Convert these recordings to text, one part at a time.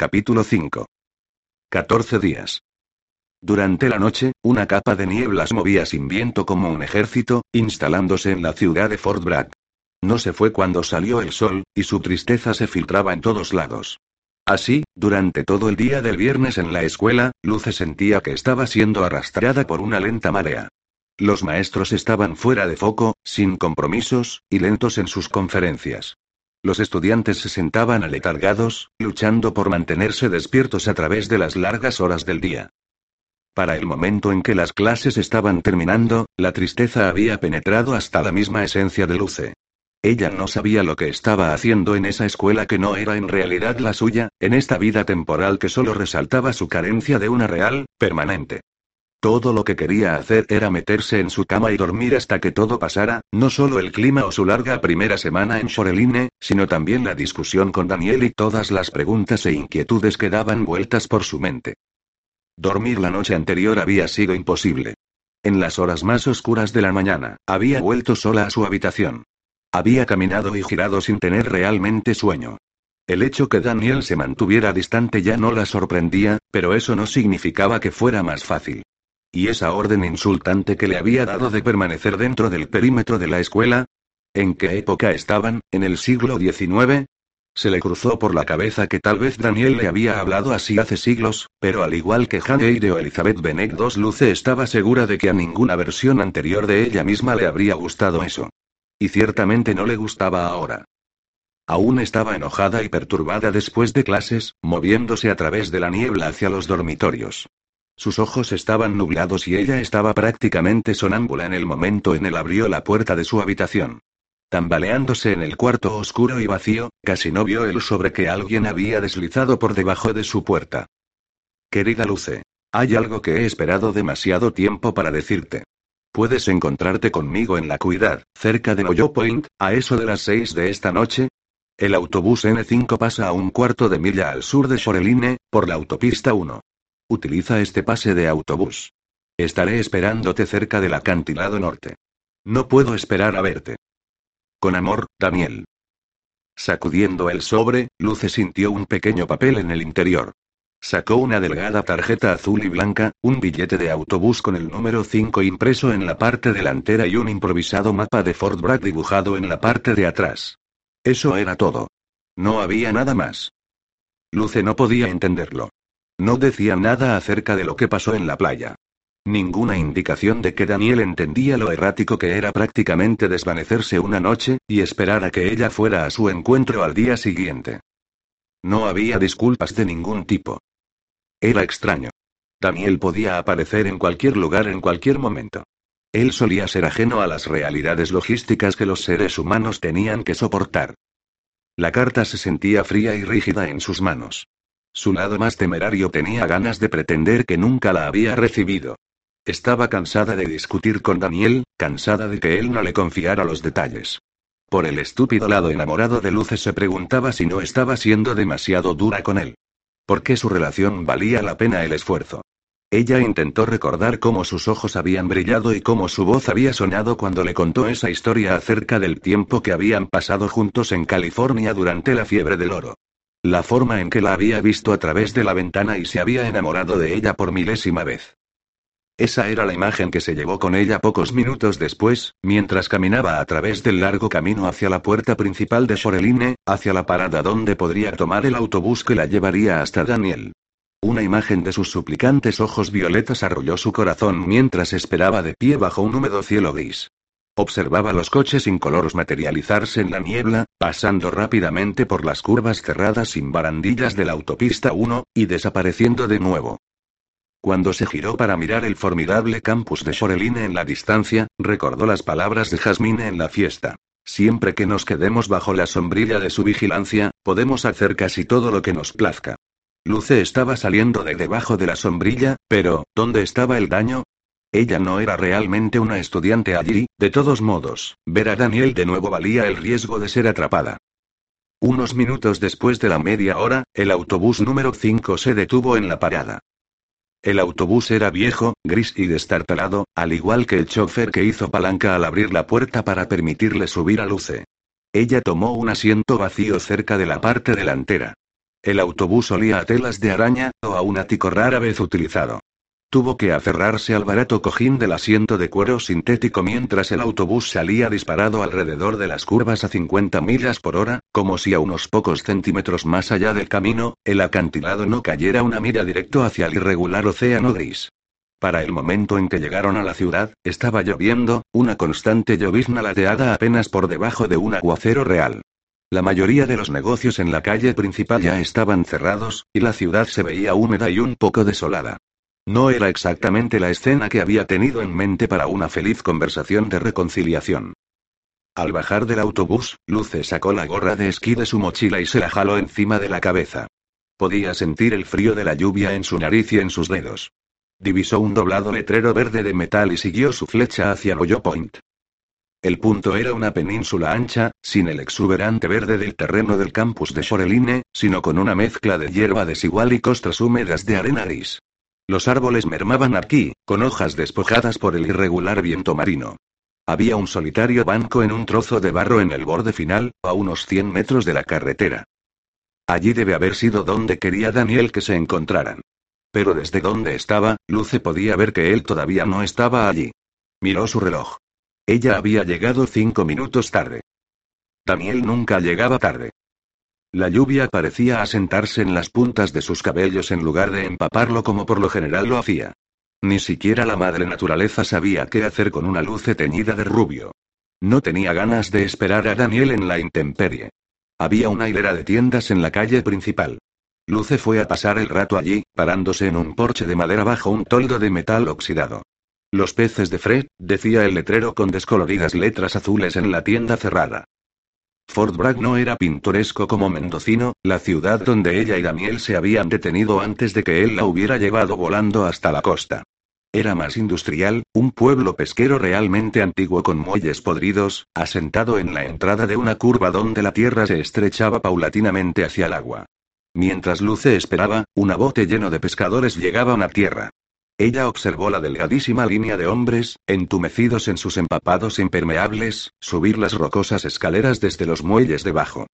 Capítulo 5. 14 días. Durante la noche, una capa de nieblas movía sin viento como un ejército, instalándose en la ciudad de Fort Bragg. No se fue cuando salió el sol, y su tristeza se filtraba en todos lados. Así, durante todo el día del viernes en la escuela, Luce sentía que estaba siendo arrastrada por una lenta marea. Los maestros estaban fuera de foco, sin compromisos, y lentos en sus conferencias. Los estudiantes se sentaban aletargados, luchando por mantenerse despiertos a través de las largas horas del día. Para el momento en que las clases estaban terminando, la tristeza había penetrado hasta la misma esencia de Luce. Ella no sabía lo que estaba haciendo en esa escuela que no era en realidad la suya, en esta vida temporal que solo resaltaba su carencia de una real, permanente. Todo lo que quería hacer era meterse en su cama y dormir hasta que todo pasara, no solo el clima o su larga primera semana en Shoreline, sino también la discusión con Daniel y todas las preguntas e inquietudes que daban vueltas por su mente. Dormir la noche anterior había sido imposible. En las horas más oscuras de la mañana, había vuelto sola a su habitación. Había caminado y girado sin tener realmente sueño. El hecho que Daniel se mantuviera distante ya no la sorprendía, pero eso no significaba que fuera más fácil. ¿Y esa orden insultante que le había dado de permanecer dentro del perímetro de la escuela? ¿En qué época estaban? ¿En el siglo XIX? Se le cruzó por la cabeza que tal vez Daniel le había hablado así hace siglos, pero al igual que Jane o Elizabeth Bennet II Luce estaba segura de que a ninguna versión anterior de ella misma le habría gustado eso. Y ciertamente no le gustaba ahora. Aún estaba enojada y perturbada después de clases, moviéndose a través de la niebla hacia los dormitorios. Sus ojos estaban nublados y ella estaba prácticamente sonámbula en el momento en el abrió la puerta de su habitación. Tambaleándose en el cuarto oscuro y vacío, casi no vio el sobre que alguien había deslizado por debajo de su puerta. Querida Luce, hay algo que he esperado demasiado tiempo para decirte. ¿Puedes encontrarte conmigo en la Cuidad, cerca de Noyo Point, a eso de las seis de esta noche? El autobús N5 pasa a un cuarto de milla al sur de Shoreline, por la autopista 1. Utiliza este pase de autobús. Estaré esperándote cerca del acantilado norte. No puedo esperar a verte. Con amor, Daniel. Sacudiendo el sobre, Luce sintió un pequeño papel en el interior. Sacó una delgada tarjeta azul y blanca, un billete de autobús con el número 5 impreso en la parte delantera y un improvisado mapa de Fort Bragg dibujado en la parte de atrás. Eso era todo. No había nada más. Luce no podía entenderlo. No decía nada acerca de lo que pasó en la playa. Ninguna indicación de que Daniel entendía lo errático que era prácticamente desvanecerse una noche, y esperar a que ella fuera a su encuentro al día siguiente. No había disculpas de ningún tipo. Era extraño. Daniel podía aparecer en cualquier lugar en cualquier momento. Él solía ser ajeno a las realidades logísticas que los seres humanos tenían que soportar. La carta se sentía fría y rígida en sus manos. Su lado más temerario tenía ganas de pretender que nunca la había recibido. Estaba cansada de discutir con Daniel, cansada de que él no le confiara los detalles. Por el estúpido lado enamorado de Luces se preguntaba si no estaba siendo demasiado dura con él. ¿Por qué su relación valía la pena el esfuerzo? Ella intentó recordar cómo sus ojos habían brillado y cómo su voz había sonado cuando le contó esa historia acerca del tiempo que habían pasado juntos en California durante la fiebre del oro. La forma en que la había visto a través de la ventana y se había enamorado de ella por milésima vez. Esa era la imagen que se llevó con ella pocos minutos después, mientras caminaba a través del largo camino hacia la puerta principal de Shoreline, hacia la parada donde podría tomar el autobús que la llevaría hasta Daniel. Una imagen de sus suplicantes ojos violetas arrolló su corazón mientras esperaba de pie bajo un húmedo cielo gris. Observaba los coches incoloros materializarse en la niebla, pasando rápidamente por las curvas cerradas sin barandillas de la autopista 1, y desapareciendo de nuevo. Cuando se giró para mirar el formidable campus de Shoreline en la distancia, recordó las palabras de Jasmine en la fiesta. Siempre que nos quedemos bajo la sombrilla de su vigilancia, podemos hacer casi todo lo que nos plazca. Luce estaba saliendo de debajo de la sombrilla, pero, ¿dónde estaba el daño? Ella no era realmente una estudiante allí, de todos modos, ver a Daniel de nuevo valía el riesgo de ser atrapada. Unos minutos después de la media hora, el autobús número 5 se detuvo en la parada. El autobús era viejo, gris y destartalado, al igual que el chofer que hizo palanca al abrir la puerta para permitirle subir a Luce. Ella tomó un asiento vacío cerca de la parte delantera. El autobús olía a telas de araña, o a un ático rara vez utilizado. Tuvo que aferrarse al barato cojín del asiento de cuero sintético mientras el autobús salía disparado alrededor de las curvas a 50 millas por hora, como si a unos pocos centímetros más allá del camino, el acantilado no cayera una mira directo hacia el irregular océano gris. Para el momento en que llegaron a la ciudad, estaba lloviendo, una constante llovizna lateada apenas por debajo de un aguacero real. La mayoría de los negocios en la calle principal ya estaban cerrados, y la ciudad se veía húmeda y un poco desolada. No era exactamente la escena que había tenido en mente para una feliz conversación de reconciliación. Al bajar del autobús, Luce sacó la gorra de esquí de su mochila y se la jaló encima de la cabeza. Podía sentir el frío de la lluvia en su nariz y en sus dedos. Divisó un doblado letrero verde de metal y siguió su flecha hacia Boyo Point. El punto era una península ancha, sin el exuberante verde del terreno del campus de Shoreline, sino con una mezcla de hierba desigual y costras húmedas de arena gris. Los árboles mermaban aquí, con hojas despojadas por el irregular viento marino. Había un solitario banco en un trozo de barro en el borde final, a unos 100 metros de la carretera. Allí debe haber sido donde quería Daniel que se encontraran. Pero desde donde estaba, Luce podía ver que él todavía no estaba allí. Miró su reloj. Ella había llegado cinco minutos tarde. Daniel nunca llegaba tarde. La lluvia parecía asentarse en las puntas de sus cabellos en lugar de empaparlo como por lo general lo hacía. Ni siquiera la madre naturaleza sabía qué hacer con una luce teñida de rubio. No tenía ganas de esperar a Daniel en la intemperie. Había una hilera de tiendas en la calle principal. Luce fue a pasar el rato allí, parándose en un porche de madera bajo un toldo de metal oxidado. Los peces de Fred, decía el letrero con descoloridas letras azules en la tienda cerrada. Fort Bragg no era pintoresco como Mendocino, la ciudad donde ella y Daniel se habían detenido antes de que él la hubiera llevado volando hasta la costa. Era más industrial, un pueblo pesquero realmente antiguo con muelles podridos, asentado en la entrada de una curva donde la tierra se estrechaba paulatinamente hacia el agua. Mientras Luce esperaba, un bote lleno de pescadores llegaban a tierra. Ella observó la delgadísima línea de hombres, entumecidos en sus empapados impermeables, subir las rocosas escaleras desde los muelles debajo.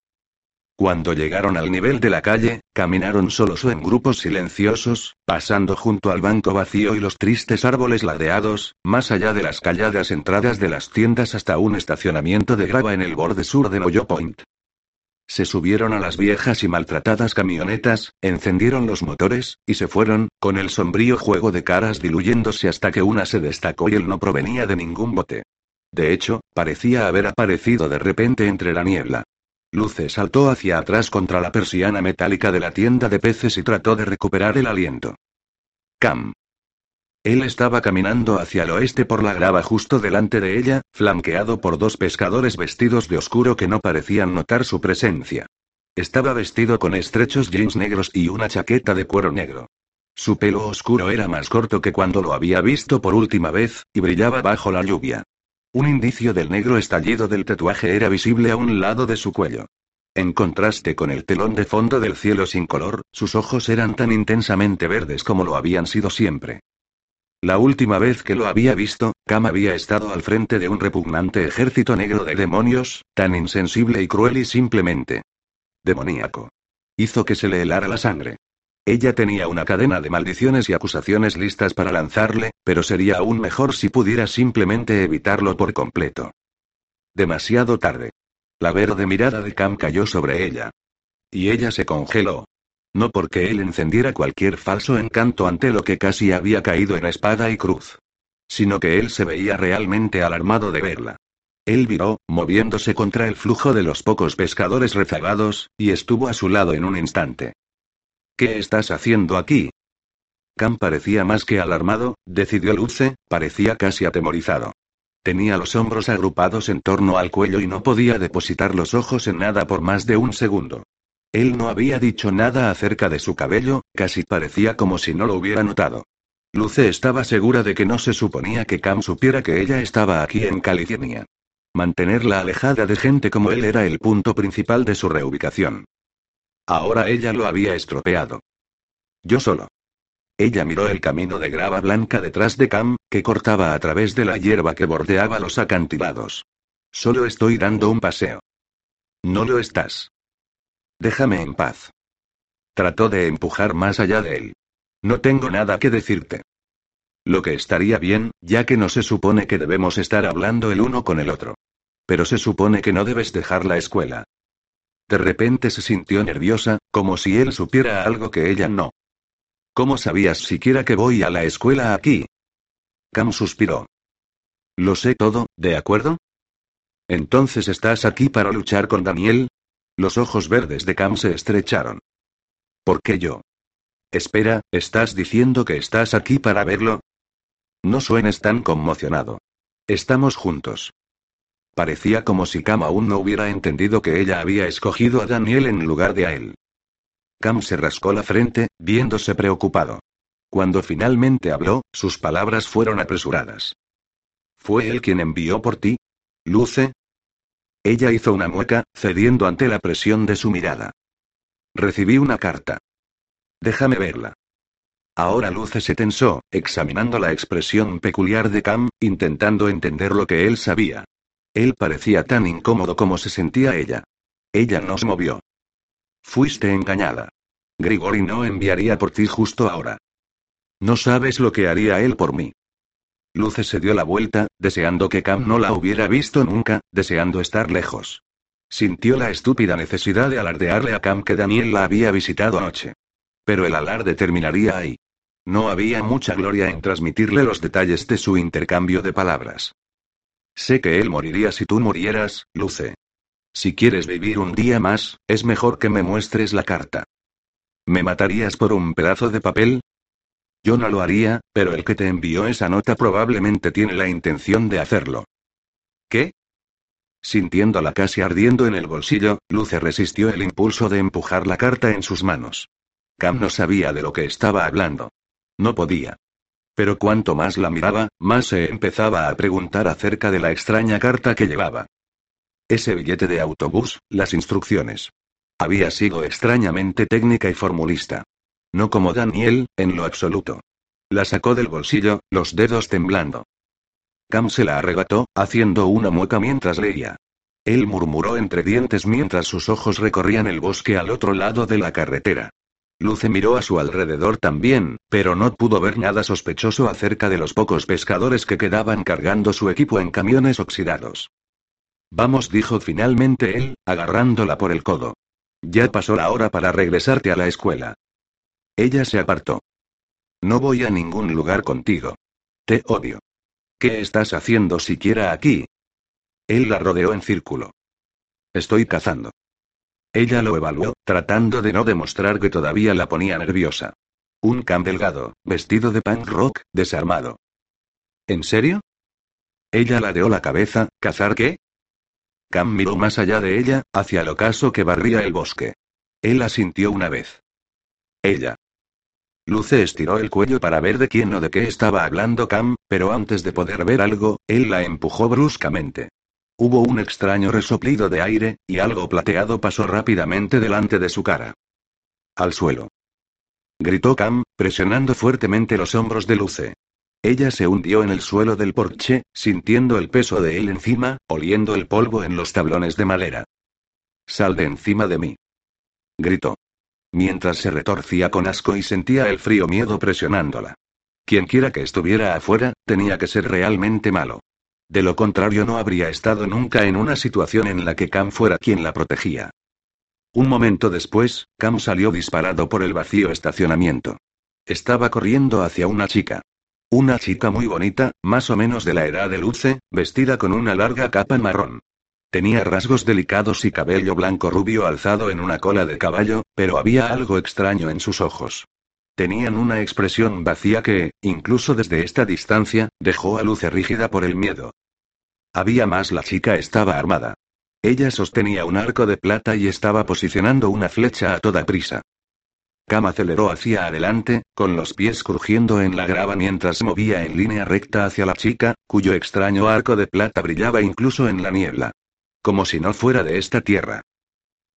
Cuando llegaron al nivel de la calle, caminaron solos o en grupos silenciosos, pasando junto al banco vacío y los tristes árboles ladeados, más allá de las calladas entradas de las tiendas hasta un estacionamiento de grava en el borde sur de Moyo Point. Se subieron a las viejas y maltratadas camionetas, encendieron los motores, y se fueron, con el sombrío juego de caras diluyéndose hasta que una se destacó y él no provenía de ningún bote. De hecho, parecía haber aparecido de repente entre la niebla. Luce saltó hacia atrás contra la persiana metálica de la tienda de peces y trató de recuperar el aliento. Cam. Él estaba caminando hacia el oeste por la grava justo delante de ella, flanqueado por dos pescadores vestidos de oscuro que no parecían notar su presencia. Estaba vestido con estrechos jeans negros y una chaqueta de cuero negro. Su pelo oscuro era más corto que cuando lo había visto por última vez, y brillaba bajo la lluvia. Un indicio del negro estallido del tatuaje era visible a un lado de su cuello. En contraste con el telón de fondo del cielo sin color, sus ojos eran tan intensamente verdes como lo habían sido siempre. La última vez que lo había visto, Cam había estado al frente de un repugnante ejército negro de demonios, tan insensible y cruel y simplemente demoníaco. Hizo que se le helara la sangre. Ella tenía una cadena de maldiciones y acusaciones listas para lanzarle, pero sería aún mejor si pudiera simplemente evitarlo por completo. Demasiado tarde. La verde mirada de Cam cayó sobre ella. Y ella se congeló. No porque él encendiera cualquier falso encanto ante lo que casi había caído en espada y cruz. Sino que él se veía realmente alarmado de verla. Él viró, moviéndose contra el flujo de los pocos pescadores rezagados, y estuvo a su lado en un instante. ¿Qué estás haciendo aquí? Cam parecía más que alarmado, decidió Luce, parecía casi atemorizado. Tenía los hombros agrupados en torno al cuello y no podía depositar los ojos en nada por más de un segundo. Él no había dicho nada acerca de su cabello, casi parecía como si no lo hubiera notado. Luce estaba segura de que no se suponía que Cam supiera que ella estaba aquí en California. Mantenerla alejada de gente como él era el punto principal de su reubicación. Ahora ella lo había estropeado. Yo solo. Ella miró el camino de grava blanca detrás de Cam, que cortaba a través de la hierba que bordeaba los acantilados. Solo estoy dando un paseo. No lo estás. Déjame en paz. Trató de empujar más allá de él. No tengo nada que decirte. Lo que estaría bien, ya que no se supone que debemos estar hablando el uno con el otro. Pero se supone que no debes dejar la escuela. De repente se sintió nerviosa, como si él supiera algo que ella no. ¿Cómo sabías siquiera que voy a la escuela aquí? Cam suspiró. Lo sé todo, ¿de acuerdo? Entonces estás aquí para luchar con Daniel? Los ojos verdes de Cam se estrecharon. ¿Por qué yo? Espera, ¿estás diciendo que estás aquí para verlo? No suenes tan conmocionado. Estamos juntos. Parecía como si Cam aún no hubiera entendido que ella había escogido a Daniel en lugar de a él. Cam se rascó la frente, viéndose preocupado. Cuando finalmente habló, sus palabras fueron apresuradas. ¿Fue él quien envió por ti? ¿Luce? Ella hizo una mueca, cediendo ante la presión de su mirada. Recibí una carta. Déjame verla. Ahora Luce se tensó, examinando la expresión peculiar de Cam, intentando entender lo que él sabía. Él parecía tan incómodo como se sentía ella. Ella no se movió. Fuiste engañada. Grigori no enviaría por ti justo ahora. No sabes lo que haría él por mí. Luce se dio la vuelta, deseando que Cam no la hubiera visto nunca, deseando estar lejos. Sintió la estúpida necesidad de alardearle a Cam que Daniel la había visitado anoche. Pero el alarde terminaría ahí. No había mucha gloria en transmitirle los detalles de su intercambio de palabras. Sé que él moriría si tú murieras, Luce. Si quieres vivir un día más, es mejor que me muestres la carta. ¿Me matarías por un pedazo de papel? Yo no lo haría, pero el que te envió esa nota probablemente tiene la intención de hacerlo. ¿Qué? Sintiéndola casi ardiendo en el bolsillo, Luce resistió el impulso de empujar la carta en sus manos. Cam no sabía de lo que estaba hablando. No podía. Pero cuanto más la miraba, más se empezaba a preguntar acerca de la extraña carta que llevaba. Ese billete de autobús, las instrucciones. Había sido extrañamente técnica y formulista. No como Daniel, en lo absoluto. La sacó del bolsillo, los dedos temblando. Cam se la arrebató, haciendo una mueca mientras leía. Él murmuró entre dientes mientras sus ojos recorrían el bosque al otro lado de la carretera. Luce miró a su alrededor también, pero no pudo ver nada sospechoso acerca de los pocos pescadores que quedaban cargando su equipo en camiones oxidados. Vamos, dijo finalmente él, agarrándola por el codo. Ya pasó la hora para regresarte a la escuela. Ella se apartó. No voy a ningún lugar contigo. Te odio. ¿Qué estás haciendo siquiera aquí? Él la rodeó en círculo. Estoy cazando. Ella lo evaluó, tratando de no demostrar que todavía la ponía nerviosa. Un Cam delgado, vestido de punk rock, desarmado. ¿En serio? Ella ladeó la cabeza, ¿cazar qué? Cam miró más allá de ella, hacia el ocaso que barría el bosque. Él asintió una vez. Ella. Luce estiró el cuello para ver de quién o de qué estaba hablando Cam, pero antes de poder ver algo, él la empujó bruscamente. Hubo un extraño resoplido de aire, y algo plateado pasó rápidamente delante de su cara. Al suelo. Gritó Cam, presionando fuertemente los hombros de Luce. Ella se hundió en el suelo del porche, sintiendo el peso de él encima, oliendo el polvo en los tablones de madera. Sal de encima de mí. Gritó. Mientras se retorcía con asco y sentía el frío miedo presionándola. Quienquiera que estuviera afuera, tenía que ser realmente malo. De lo contrario no habría estado nunca en una situación en la que Cam fuera quien la protegía. Un momento después, Cam salió disparado por el vacío estacionamiento. Estaba corriendo hacia una chica. Una chica muy bonita, más o menos de la edad de Luce, vestida con una larga capa marrón. Tenía rasgos delicados y cabello blanco rubio alzado en una cola de caballo, pero había algo extraño en sus ojos. Tenían una expresión vacía que, incluso desde esta distancia, dejó a Luce rígida por el miedo. Había más, la chica estaba armada. Ella sostenía un arco de plata y estaba posicionando una flecha a toda prisa. Cam aceleró hacia adelante, con los pies crujiendo en la grava mientras movía en línea recta hacia la chica, cuyo extraño arco de plata brillaba incluso en la niebla. Como si no fuera de esta tierra.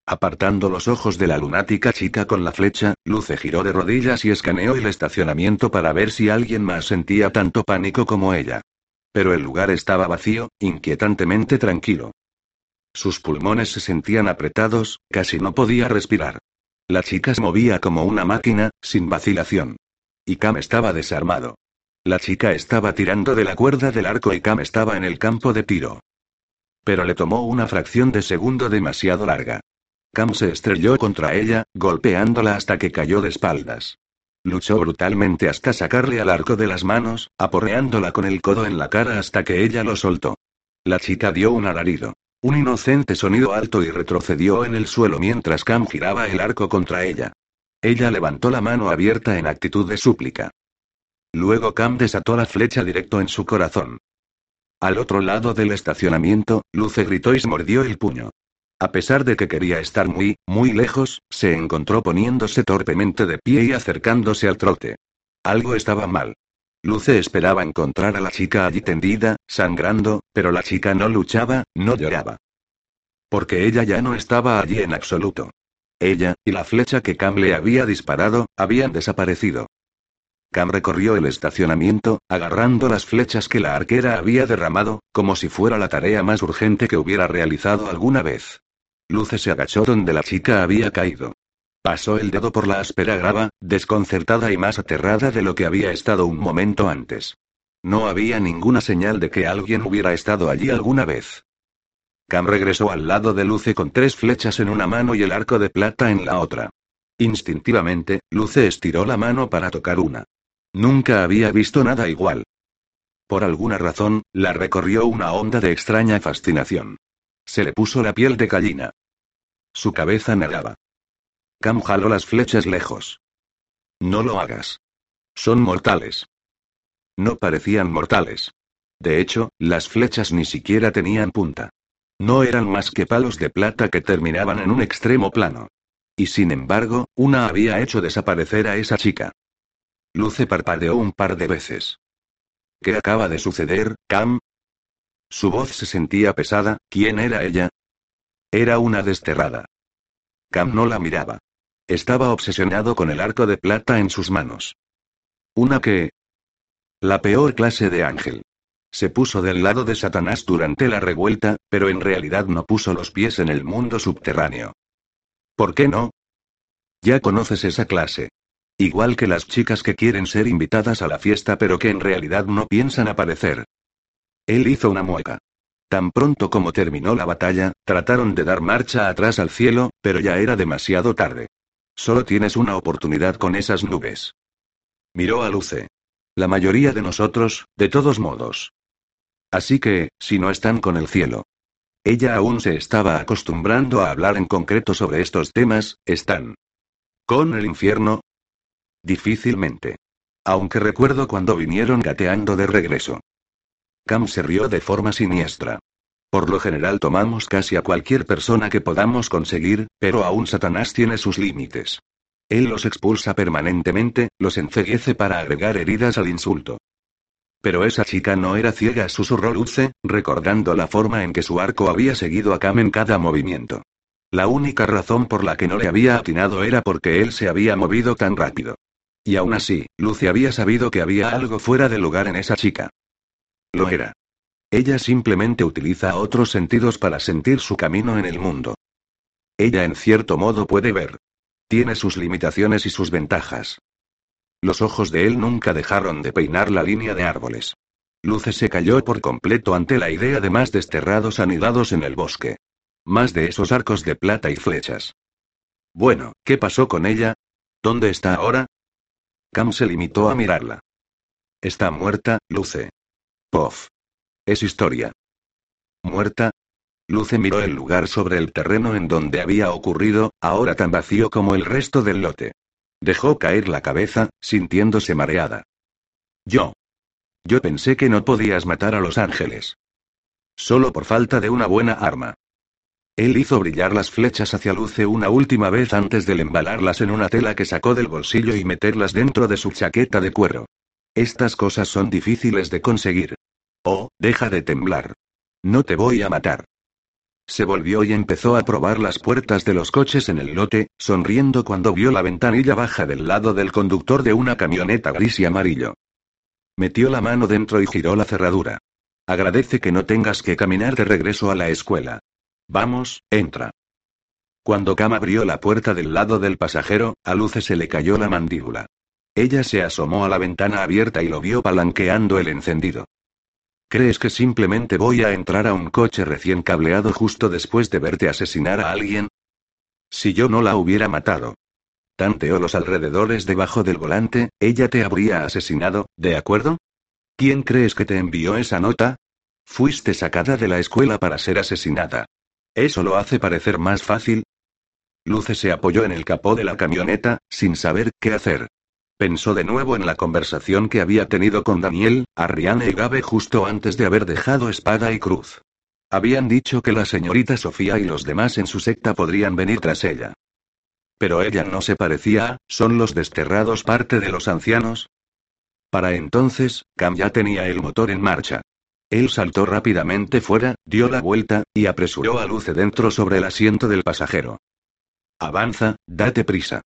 Apartando los ojos de la lunática chica con la flecha, Luce giró de rodillas y escaneó el estacionamiento para ver si alguien más sentía tanto pánico como ella. Pero el lugar estaba vacío, inquietantemente tranquilo. Sus pulmones se sentían apretados, casi no podía respirar. La chica se movía como una máquina, sin vacilación. Y Cam estaba desarmado. La chica estaba tirando de la cuerda del arco y Cam estaba en el campo de tiro. Pero le tomó una fracción de segundo demasiado larga. Cam se estrelló contra ella, golpeándola hasta que cayó de espaldas. Luchó brutalmente hasta sacarle al arco de las manos, aporreándola con el codo en la cara hasta que ella lo soltó. La chica dio un alarido. Un inocente sonido alto y retrocedió en el suelo mientras Cam giraba el arco contra ella. Ella levantó la mano abierta en actitud de súplica. Luego Cam desató la flecha directo en su corazón. Al otro lado del estacionamiento, Luce gritó y se mordió el puño. A pesar de que quería estar muy, muy lejos, se encontró poniéndose torpemente de pie y acercándose al trote. Algo estaba mal. Luce esperaba encontrar a la chica allí tendida, sangrando, pero la chica no luchaba, no lloraba. Porque ella ya no estaba allí en absoluto. Ella, y la flecha que Cam le había disparado, habían desaparecido. Cam recorrió el estacionamiento, agarrando las flechas que la arquera había derramado, como si fuera la tarea más urgente que hubiera realizado alguna vez. Luce se agachó donde la chica había caído. Pasó el dedo por la áspera grava, desconcertada y más aterrada de lo que había estado un momento antes. No había ninguna señal de que alguien hubiera estado allí alguna vez. Cam regresó al lado de Luce con tres flechas en una mano y el arco de plata en la otra. Instintivamente, Luce estiró la mano para tocar una. Nunca había visto nada igual. Por alguna razón, la recorrió una onda de extraña fascinación. Se le puso la piel de gallina. Su cabeza negaba. Cam jaló las flechas lejos. No lo hagas. Son mortales. No parecían mortales. De hecho, las flechas ni siquiera tenían punta. No eran más que palos de plata que terminaban en un extremo plano. Y sin embargo, una había hecho desaparecer a esa chica. Luce parpadeó un par de veces. ¿Qué acaba de suceder, Cam? Su voz se sentía pesada, ¿quién era ella? Era una desterrada. Cam no la miraba. Estaba obsesionado con el arco de plata en sus manos. Una que... La peor clase de ángel. Se puso del lado de Satanás durante la revuelta, pero en realidad no puso los pies en el mundo subterráneo. ¿Por qué no? Ya conoces esa clase. Igual que las chicas que quieren ser invitadas a la fiesta pero que en realidad no piensan aparecer. Él hizo una mueca. Tan pronto como terminó la batalla, trataron de dar marcha atrás al cielo, pero ya era demasiado tarde. Solo tienes una oportunidad con esas nubes. Miró a Luce. La mayoría de nosotros, de todos modos. Así que, si no están con el cielo. Ella aún se estaba acostumbrando a hablar en concreto sobre estos temas, ¿están con el infierno? Difícilmente. Aunque recuerdo cuando vinieron gateando de regreso. Cam se rió de forma siniestra. Por lo general tomamos casi a cualquier persona que podamos conseguir, pero aún Satanás tiene sus límites. Él los expulsa permanentemente, los enceguece para agregar heridas al insulto. Pero esa chica no era ciega, susurró Luce, recordando la forma en que su arco había seguido a Cam en cada movimiento. La única razón por la que no le había atinado era porque él se había movido tan rápido. Y aún así, Luce había sabido que había algo fuera de lugar en esa chica. Lo era. Ella simplemente utiliza otros sentidos para sentir su camino en el mundo. Ella en cierto modo puede ver. Tiene sus limitaciones y sus ventajas. Los ojos de él nunca dejaron de peinar la línea de árboles. Luce se cayó por completo ante la idea de más desterrados anidados en el bosque. Más de esos arcos de plata y flechas. Bueno, ¿qué pasó con ella? ¿Dónde está ahora? Cam se limitó a mirarla. Está muerta, Luce. Pof. Es historia. ¿Muerta? Luce miró el lugar sobre el terreno en donde había ocurrido, ahora tan vacío como el resto del lote. Dejó caer la cabeza, sintiéndose mareada. Yo. Yo pensé que no podías matar a los ángeles. Solo por falta de una buena arma. Él hizo brillar las flechas hacia Luce una última vez antes de embalarlas en una tela que sacó del bolsillo y meterlas dentro de su chaqueta de cuero. Estas cosas son difíciles de conseguir. Oh, deja de temblar. No te voy a matar. Se volvió y empezó a probar las puertas de los coches en el lote, sonriendo cuando vio la ventanilla baja del lado del conductor de una camioneta gris y amarillo. Metió la mano dentro y giró la cerradura. Agradece que no tengas que caminar de regreso a la escuela. Vamos, entra. Cuando Cam abrió la puerta del lado del pasajero, a Luce se le cayó la mandíbula. Ella se asomó a la ventana abierta y lo vio palanqueando el encendido. ¿Crees que simplemente voy a entrar a un coche recién cableado justo después de verte asesinar a alguien? Si yo no la hubiera matado. Tanteó los alrededores debajo del volante, ella te habría asesinado, ¿de acuerdo? ¿Quién crees que te envió esa nota? Fuiste sacada de la escuela para ser asesinada. ¿Eso lo hace parecer más fácil? Luce se apoyó en el capó de la camioneta, sin saber qué hacer. Pensó de nuevo en la conversación que había tenido con Daniel, Arriane y Gabe justo antes de haber dejado espada y cruz. Habían dicho que la señorita Sofía y los demás en su secta podrían venir tras ella. Pero ella no se parecía a, ¿son los desterrados parte de los ancianos? Para entonces, Cam ya tenía el motor en marcha. Él saltó rápidamente fuera, dio la vuelta, y apresuró a Luce dentro sobre el asiento del pasajero. Avanza, date prisa.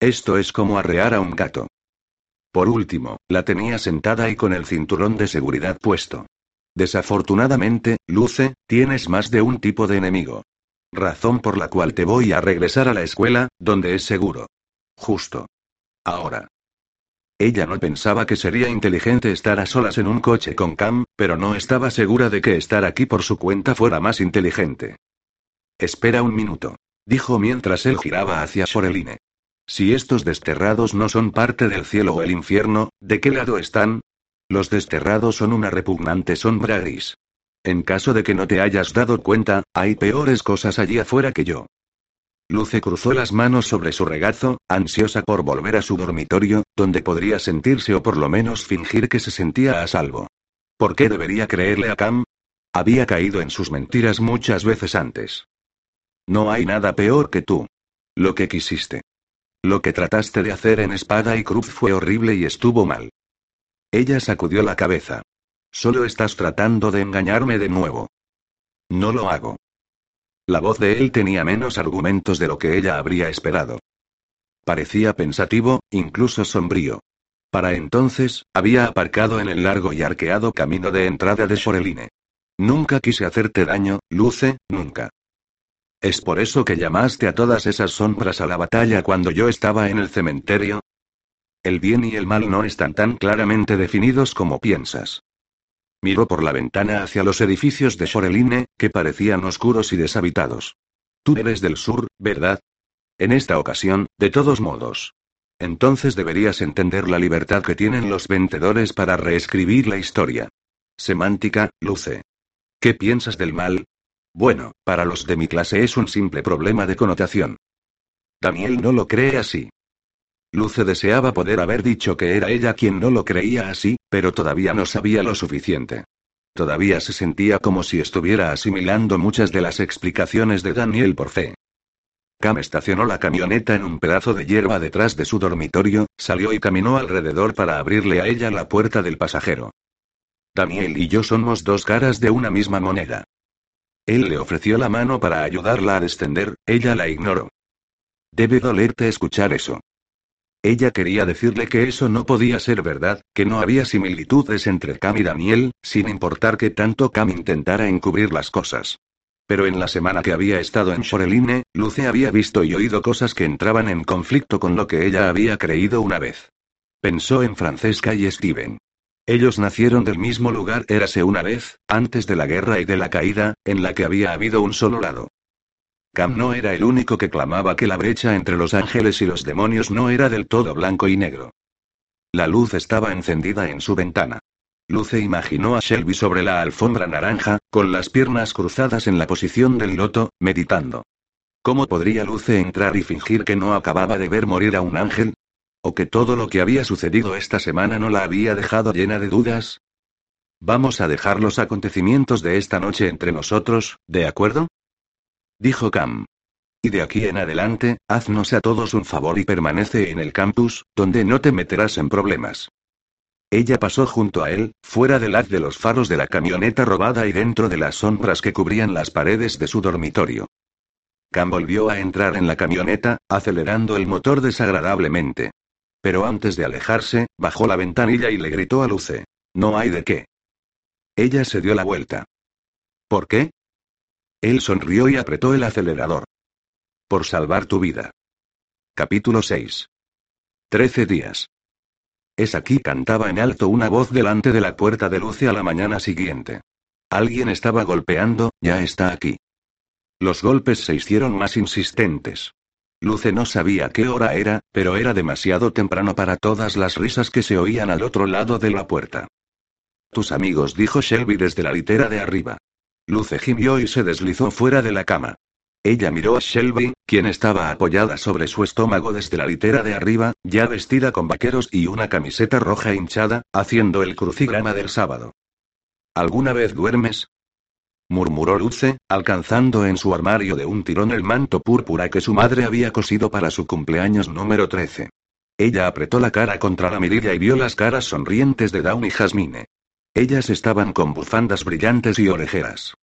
Esto es como arrear a un gato. Por último, la tenía sentada y con el cinturón de seguridad puesto. Desafortunadamente, Luce, tienes más de un tipo de enemigo. Razón por la cual te voy a regresar a la escuela, donde es seguro. Justo. Ahora. Ella no pensaba que sería inteligente estar a solas en un coche con Cam, pero no estaba segura de que estar aquí por su cuenta fuera más inteligente. Espera un minuto, dijo mientras él giraba hacia Soreline. Si estos desterrados no son parte del cielo o el infierno, ¿de qué lado están? Los desterrados son una repugnante sombra gris. En caso de que no te hayas dado cuenta, hay peores cosas allí afuera que yo. Luce cruzó las manos sobre su regazo, ansiosa por volver a su dormitorio, donde podría sentirse o por lo menos fingir que se sentía a salvo. ¿Por qué debería creerle a Cam? Había caído en sus mentiras muchas veces antes. No hay nada peor que tú. Lo que quisiste. Lo que trataste de hacer en espada y cruz fue horrible y estuvo mal. Ella sacudió la cabeza. Solo estás tratando de engañarme de nuevo. No lo hago. La voz de él tenía menos argumentos de lo que ella habría esperado. Parecía pensativo, incluso sombrío. Para entonces, había aparcado en el largo y arqueado camino de entrada de Shoreline. Nunca quise hacerte daño, Luce, nunca. ¿Es por eso que llamaste a todas esas sombras a la batalla cuando yo estaba en el cementerio? El bien y el mal no están tan claramente definidos como piensas. Miró por la ventana hacia los edificios de Shoreline, que parecían oscuros y deshabitados. Tú eres del sur, ¿verdad? En esta ocasión, de todos modos. Entonces deberías entender la libertad que tienen los vendedores para reescribir la historia. Semántica, Luce. ¿Qué piensas del mal? Bueno, para los de mi clase es un simple problema de connotación. Daniel no lo cree así. Luce deseaba poder haber dicho que era ella quien no lo creía así, pero todavía no sabía lo suficiente. Todavía se sentía como si estuviera asimilando muchas de las explicaciones de Daniel por fe. Cam estacionó la camioneta en un pedazo de hierba detrás de su dormitorio, salió y caminó alrededor para abrirle a ella la puerta del pasajero. Daniel y yo somos dos caras de una misma moneda. Él le ofreció la mano para ayudarla a descender, ella la ignoró. Debe dolerte escuchar eso. Ella quería decirle que eso no podía ser verdad, que no había similitudes entre Cam y Daniel, sin importar que tanto Cam intentara encubrir las cosas. Pero en la semana que había estado en Shoreline, Luce había visto y oído cosas que entraban en conflicto con lo que ella había creído una vez. Pensó en Francesca y Steven. Ellos nacieron del mismo lugar, érase una vez, antes de la guerra y de la caída, en la que había habido un solo lado. Cam no era el único que clamaba que la brecha entre los ángeles y los demonios no era del todo blanco y negro. La luz estaba encendida en su ventana. Luce imaginó a Shelby sobre la alfombra naranja, con las piernas cruzadas en la posición del loto, meditando. ¿Cómo podría Luce entrar y fingir que no acababa de ver morir a un ángel? ¿O que todo lo que había sucedido esta semana no la había dejado llena de dudas? Vamos a dejar los acontecimientos de esta noche entre nosotros, ¿de acuerdo? Dijo Cam. Y de aquí en adelante, haznos a todos un favor y permanece en el campus, donde no te meterás en problemas. Ella pasó junto a él, fuera del haz de los faros de la camioneta robada y dentro de las sombras que cubrían las paredes de su dormitorio. Cam volvió a entrar en la camioneta, acelerando el motor desagradablemente. Pero antes de alejarse, bajó la ventanilla y le gritó a Luce. No hay de qué. Ella se dio la vuelta. ¿Por qué? Él sonrió y apretó el acelerador. por salvar tu vida. Capítulo 6. Trece días. Es aquí cantaba en alto una voz delante de la puerta de Luce a la mañana siguiente. Alguien estaba golpeando, ya está aquí. Los golpes se hicieron más insistentes. Luce no sabía qué hora era, pero era demasiado temprano para todas las risas que se oían al otro lado de la puerta. Tus amigos, dijo Shelby desde la litera de arriba. Luce gimió y se deslizó fuera de la cama. Ella miró a Shelby, quien estaba apoyada sobre su estómago desde la litera de arriba, ya vestida con vaqueros y una camiseta roja hinchada, haciendo el crucigrama del sábado. ¿Alguna vez duermes? murmuró Luce, alcanzando en su armario de un tirón el manto púrpura que su madre había cosido para su cumpleaños número 13. Ella apretó la cara contra la mirilla y vio las caras sonrientes de Dawn y Jasmine. Ellas estaban con bufandas brillantes y orejeras.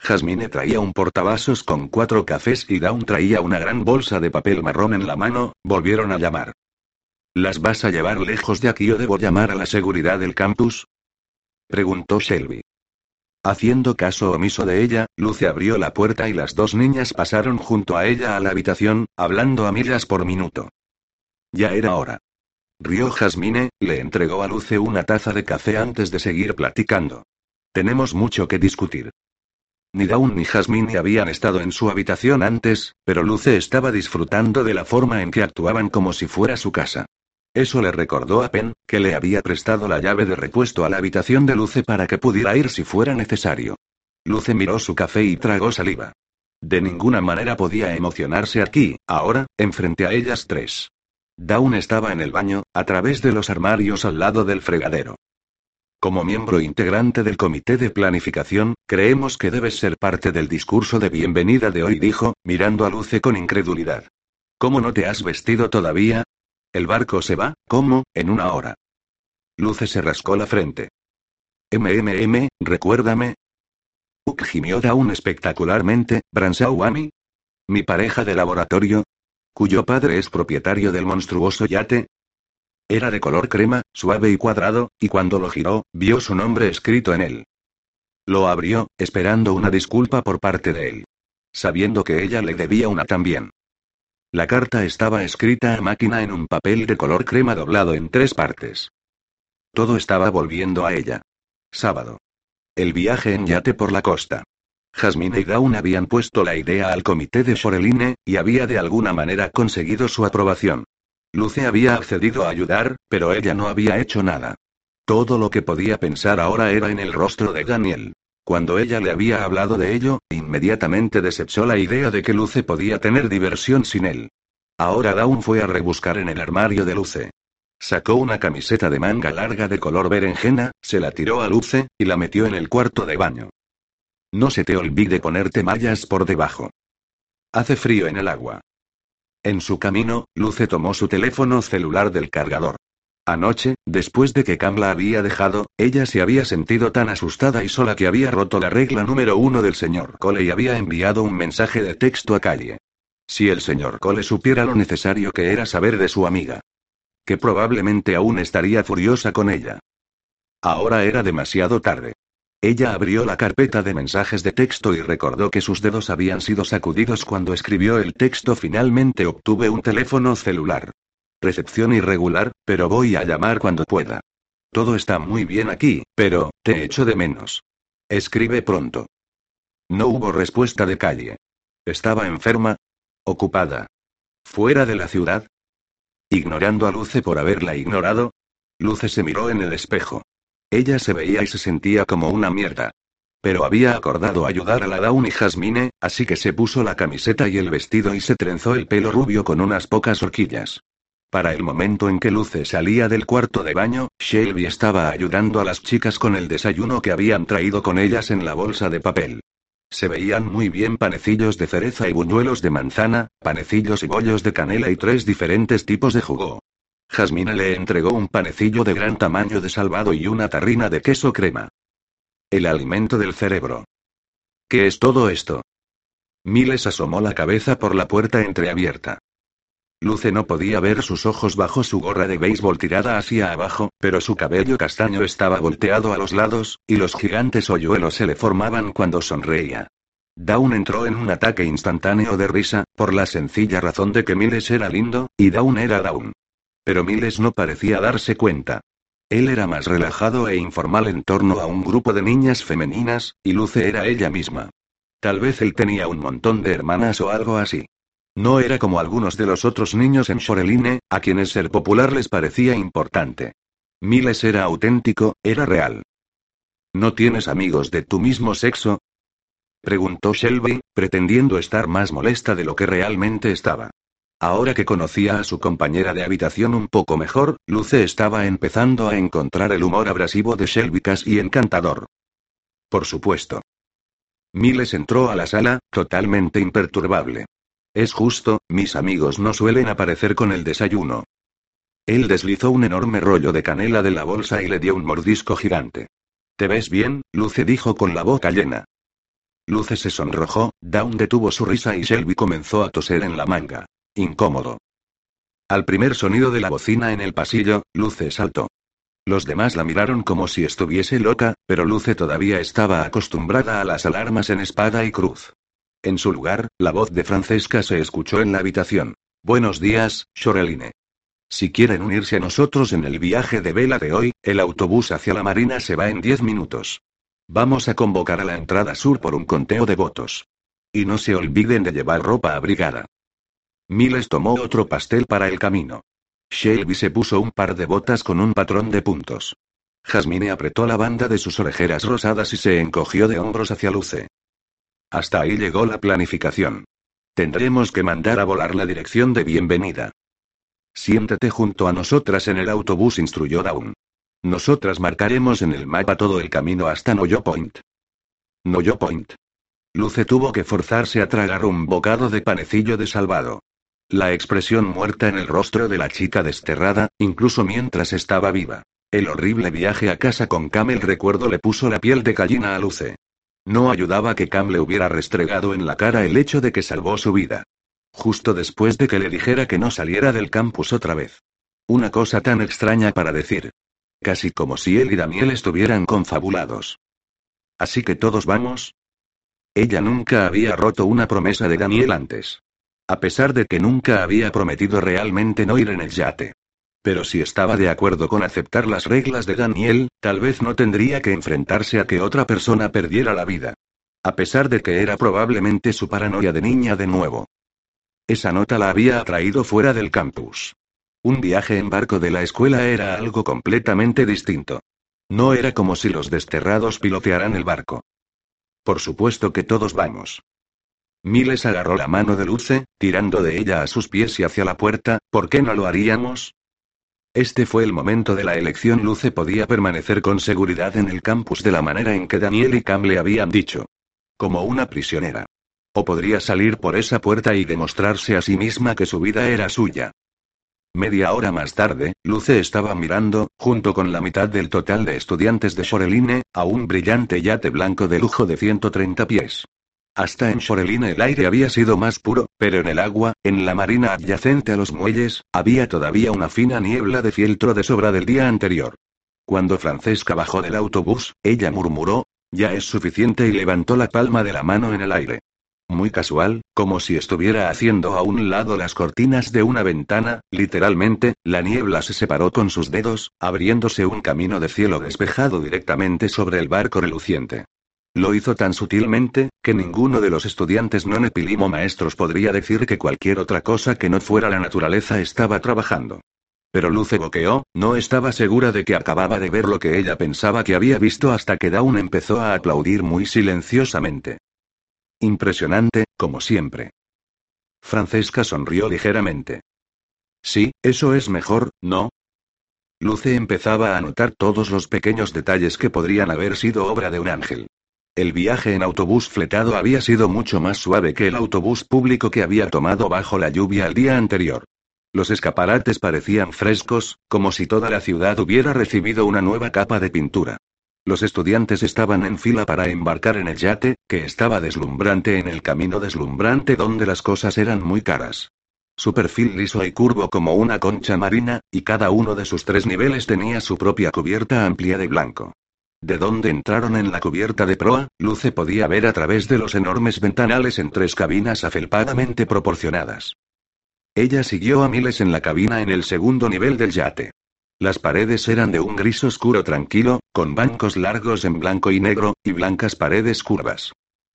Jasmine traía un portavasos con cuatro cafés y Dawn traía una gran bolsa de papel marrón en la mano, volvieron a llamar. ¿Las vas a llevar lejos de aquí o debo llamar a la seguridad del campus? preguntó Shelby. Haciendo caso omiso de ella, Luce abrió la puerta y las dos niñas pasaron junto a ella a la habitación, hablando a millas por minuto. Ya era hora. Rió Jasmine, le entregó a Luce una taza de café antes de seguir platicando. Tenemos mucho que discutir. Ni Dawn ni Jasmine habían estado en su habitación antes, pero Luce estaba disfrutando de la forma en que actuaban como si fuera su casa. Eso le recordó a Pen, que le había prestado la llave de repuesto a la habitación de Luce para que pudiera ir si fuera necesario. Luce miró su café y tragó saliva. De ninguna manera podía emocionarse aquí, ahora, enfrente a ellas tres. Dawn estaba en el baño, a través de los armarios al lado del fregadero. Como miembro integrante del comité de planificación, creemos que debes ser parte del discurso de bienvenida de hoy, dijo, mirando a Luce con incredulidad. ¿Cómo no te has vestido todavía? El barco se va, ¿cómo? En una hora. Luce se rascó la frente. MMM, recuérdame. Uk gimió Dawn espectacularmente, Branshaw Amy. Mi pareja de laboratorio. Cuyo padre es propietario del monstruoso yate, era de color crema, suave y cuadrado, y cuando lo giró, vio su nombre escrito en él. Lo abrió, esperando una disculpa por parte de él. Sabiendo que ella le debía una también. La carta estaba escrita a máquina en un papel de color crema doblado en tres partes. Todo estaba volviendo a ella. Sábado. El viaje en yate por la costa. Jasmine y Dawn habían puesto la idea al comité de Shoreline, y había de alguna manera conseguido su aprobación. Luce había accedido a ayudar, pero ella no había hecho nada. Todo lo que podía pensar ahora era en el rostro de Daniel. Cuando ella le había hablado de ello, inmediatamente desechó la idea de que Luce podía tener diversión sin él. Ahora Dawn fue a rebuscar en el armario de Luce. Sacó una camiseta de manga larga de color berenjena, se la tiró a Luce, y la metió en el cuarto de baño. No se te olvide ponerte mallas por debajo. Hace frío en el agua. En su camino, Luce tomó su teléfono celular del cargador. Anoche, después de que Cam la había dejado, ella se había sentido tan asustada y sola que había roto la regla número uno del señor Cole y había enviado un mensaje de texto a Calle. Si el señor Cole supiera lo necesario que era saber de su amiga. Que probablemente aún estaría furiosa con ella. Ahora era demasiado tarde. Ella abrió la carpeta de mensajes de texto y recordó que sus dedos habían sido sacudidos cuando escribió el texto. Finalmente obtuve un teléfono celular. Recepción irregular, pero voy a llamar cuando pueda. Todo está muy bien aquí, pero, te echo de menos. Escribe pronto. No hubo respuesta de calle. ¿Estaba enferma? ¿Ocupada? ¿Fuera de la ciudad? ¿Ignorando a Luce por haberla ignorado? Luce se miró en el espejo. Ella se veía y se sentía como una mierda. Pero había acordado ayudar a la Dawn y Jasmine, así que se puso la camiseta y el vestido y se trenzó el pelo rubio con unas pocas horquillas. Para el momento en que Luce salía del cuarto de baño, Shelby estaba ayudando a las chicas con el desayuno que habían traído con ellas en la bolsa de papel. Se veían muy bien panecillos de cereza y buñuelos de manzana, panecillos y bollos de canela y tres diferentes tipos de jugo. Jasmine le entregó un panecillo de gran tamaño de salvado y una tarrina de queso crema. El alimento del cerebro. ¿Qué es todo esto? Miles asomó la cabeza por la puerta entreabierta. Luce no podía ver sus ojos bajo su gorra de béisbol tirada hacia abajo, pero su cabello castaño estaba volteado a los lados, y los gigantes hoyuelos se le formaban cuando sonreía. Dawn entró en un ataque instantáneo de risa, por la sencilla razón de que Miles era lindo, y Dawn era Dawn. Pero Miles no parecía darse cuenta. Él era más relajado e informal en torno a un grupo de niñas femeninas, y Luce era ella misma. Tal vez él tenía un montón de hermanas o algo así. No era como algunos de los otros niños en Shoreline, a quienes ser popular les parecía importante. Miles era auténtico, era real. ¿No tienes amigos de tu mismo sexo? Preguntó Shelby, pretendiendo estar más molesta de lo que realmente estaba. Ahora que conocía a su compañera de habitación un poco mejor, Luce estaba empezando a encontrar el humor abrasivo de Shelby casi encantador. Por supuesto. Miles entró a la sala, totalmente imperturbable. Es justo, mis amigos no suelen aparecer con el desayuno. Él deslizó un enorme rollo de canela de la bolsa y le dio un mordisco gigante. ¿Te ves bien? Luce dijo con la boca llena. Luce se sonrojó, Down detuvo su risa y Shelby comenzó a toser en la manga. Incómodo. Al primer sonido de la bocina en el pasillo, Luce saltó. Los demás la miraron como si estuviese loca, pero Luce todavía estaba acostumbrada a las alarmas en espada y cruz. En su lugar, la voz de Francesca se escuchó en la habitación. Buenos días, Shoreline. Si quieren unirse a nosotros en el viaje de vela de hoy, el autobús hacia la marina se va en diez minutos. Vamos a convocar a la entrada sur por un conteo de votos. Y no se olviden de llevar ropa abrigada. Miles tomó otro pastel para el camino. Shelby se puso un par de botas con un patrón de puntos. Jasmine apretó la banda de sus orejeras rosadas y se encogió de hombros hacia Luce. Hasta ahí llegó la planificación. Tendremos que mandar a volar la dirección de bienvenida. Siéntate junto a nosotras en el autobús, instruyó Dawn. Nosotras marcaremos en el mapa todo el camino hasta Noyo Point. Noyo Point. Luce tuvo que forzarse a tragar un bocado de panecillo de salvado. La expresión muerta en el rostro de la chica desterrada, incluso mientras estaba viva. El horrible viaje a casa con Cam el recuerdo le puso la piel de gallina a Luce. No ayudaba que Cam le hubiera restregado en la cara el hecho de que salvó su vida. Justo después de que le dijera que no saliera del campus otra vez. Una cosa tan extraña para decir. Casi como si él y Daniel estuvieran confabulados. Así que todos vamos. Ella nunca había roto una promesa de Daniel antes. A pesar de que nunca había prometido realmente no ir en el yate. Pero si estaba de acuerdo con aceptar las reglas de Daniel, tal vez no tendría que enfrentarse a que otra persona perdiera la vida. A pesar de que era probablemente su paranoia de niña de nuevo. Esa nota la había atraído fuera del campus. Un viaje en barco de la escuela era algo completamente distinto. No era como si los desterrados pilotearan el barco. Por supuesto que todos vamos. Miles agarró la mano de Luce, tirando de ella a sus pies y hacia la puerta, ¿por qué no lo haríamos? Este fue el momento de la elección. Luce podía permanecer con seguridad en el campus de la manera en que Daniel y Cam le habían dicho. Como una prisionera. O podría salir por esa puerta y demostrarse a sí misma que su vida era suya. Media hora más tarde, Luce estaba mirando, junto con la mitad del total de estudiantes de Shoreline, a un brillante yate blanco de lujo de 130 pies. Hasta en Shoreline el aire había sido más puro, pero en el agua, en la marina adyacente a los muelles, había todavía una fina niebla de fieltro de sobra del día anterior. Cuando Francesca bajó del autobús, ella murmuró, ya es suficiente y levantó la palma de la mano en el aire. Muy casual, como si estuviera haciendo a un lado las cortinas de una ventana, literalmente, la niebla se separó con sus dedos, abriéndose un camino de cielo despejado directamente sobre el barco reluciente. Lo hizo tan sutilmente, que ninguno de los estudiantes no nepilimo maestros podría decir que cualquier otra cosa que no fuera la naturaleza estaba trabajando. Pero Luce boqueó, no estaba segura de que acababa de ver lo que ella pensaba que había visto hasta que Dawn empezó a aplaudir muy silenciosamente. Impresionante, como siempre. Francesca sonrió ligeramente. Sí, eso es mejor, ¿no? Luce empezaba a notar todos los pequeños detalles que podrían haber sido obra de un ángel. El viaje en autobús fletado había sido mucho más suave que el autobús público que había tomado bajo la lluvia el día anterior. Los escaparates parecían frescos, como si toda la ciudad hubiera recibido una nueva capa de pintura. Los estudiantes estaban en fila para embarcar en el yate, que estaba deslumbrante en el camino deslumbrante donde las cosas eran muy caras. Su perfil liso y curvo como una concha marina, y cada uno de sus tres niveles tenía su propia cubierta amplia de blanco. De donde entraron en la cubierta de proa, Luce podía ver a través de los enormes ventanales en tres cabinas afelpadamente proporcionadas. Ella siguió a Miles en la cabina en el segundo nivel del yate. Las paredes eran de un gris oscuro tranquilo, con bancos largos en blanco y negro, y blancas paredes curvas.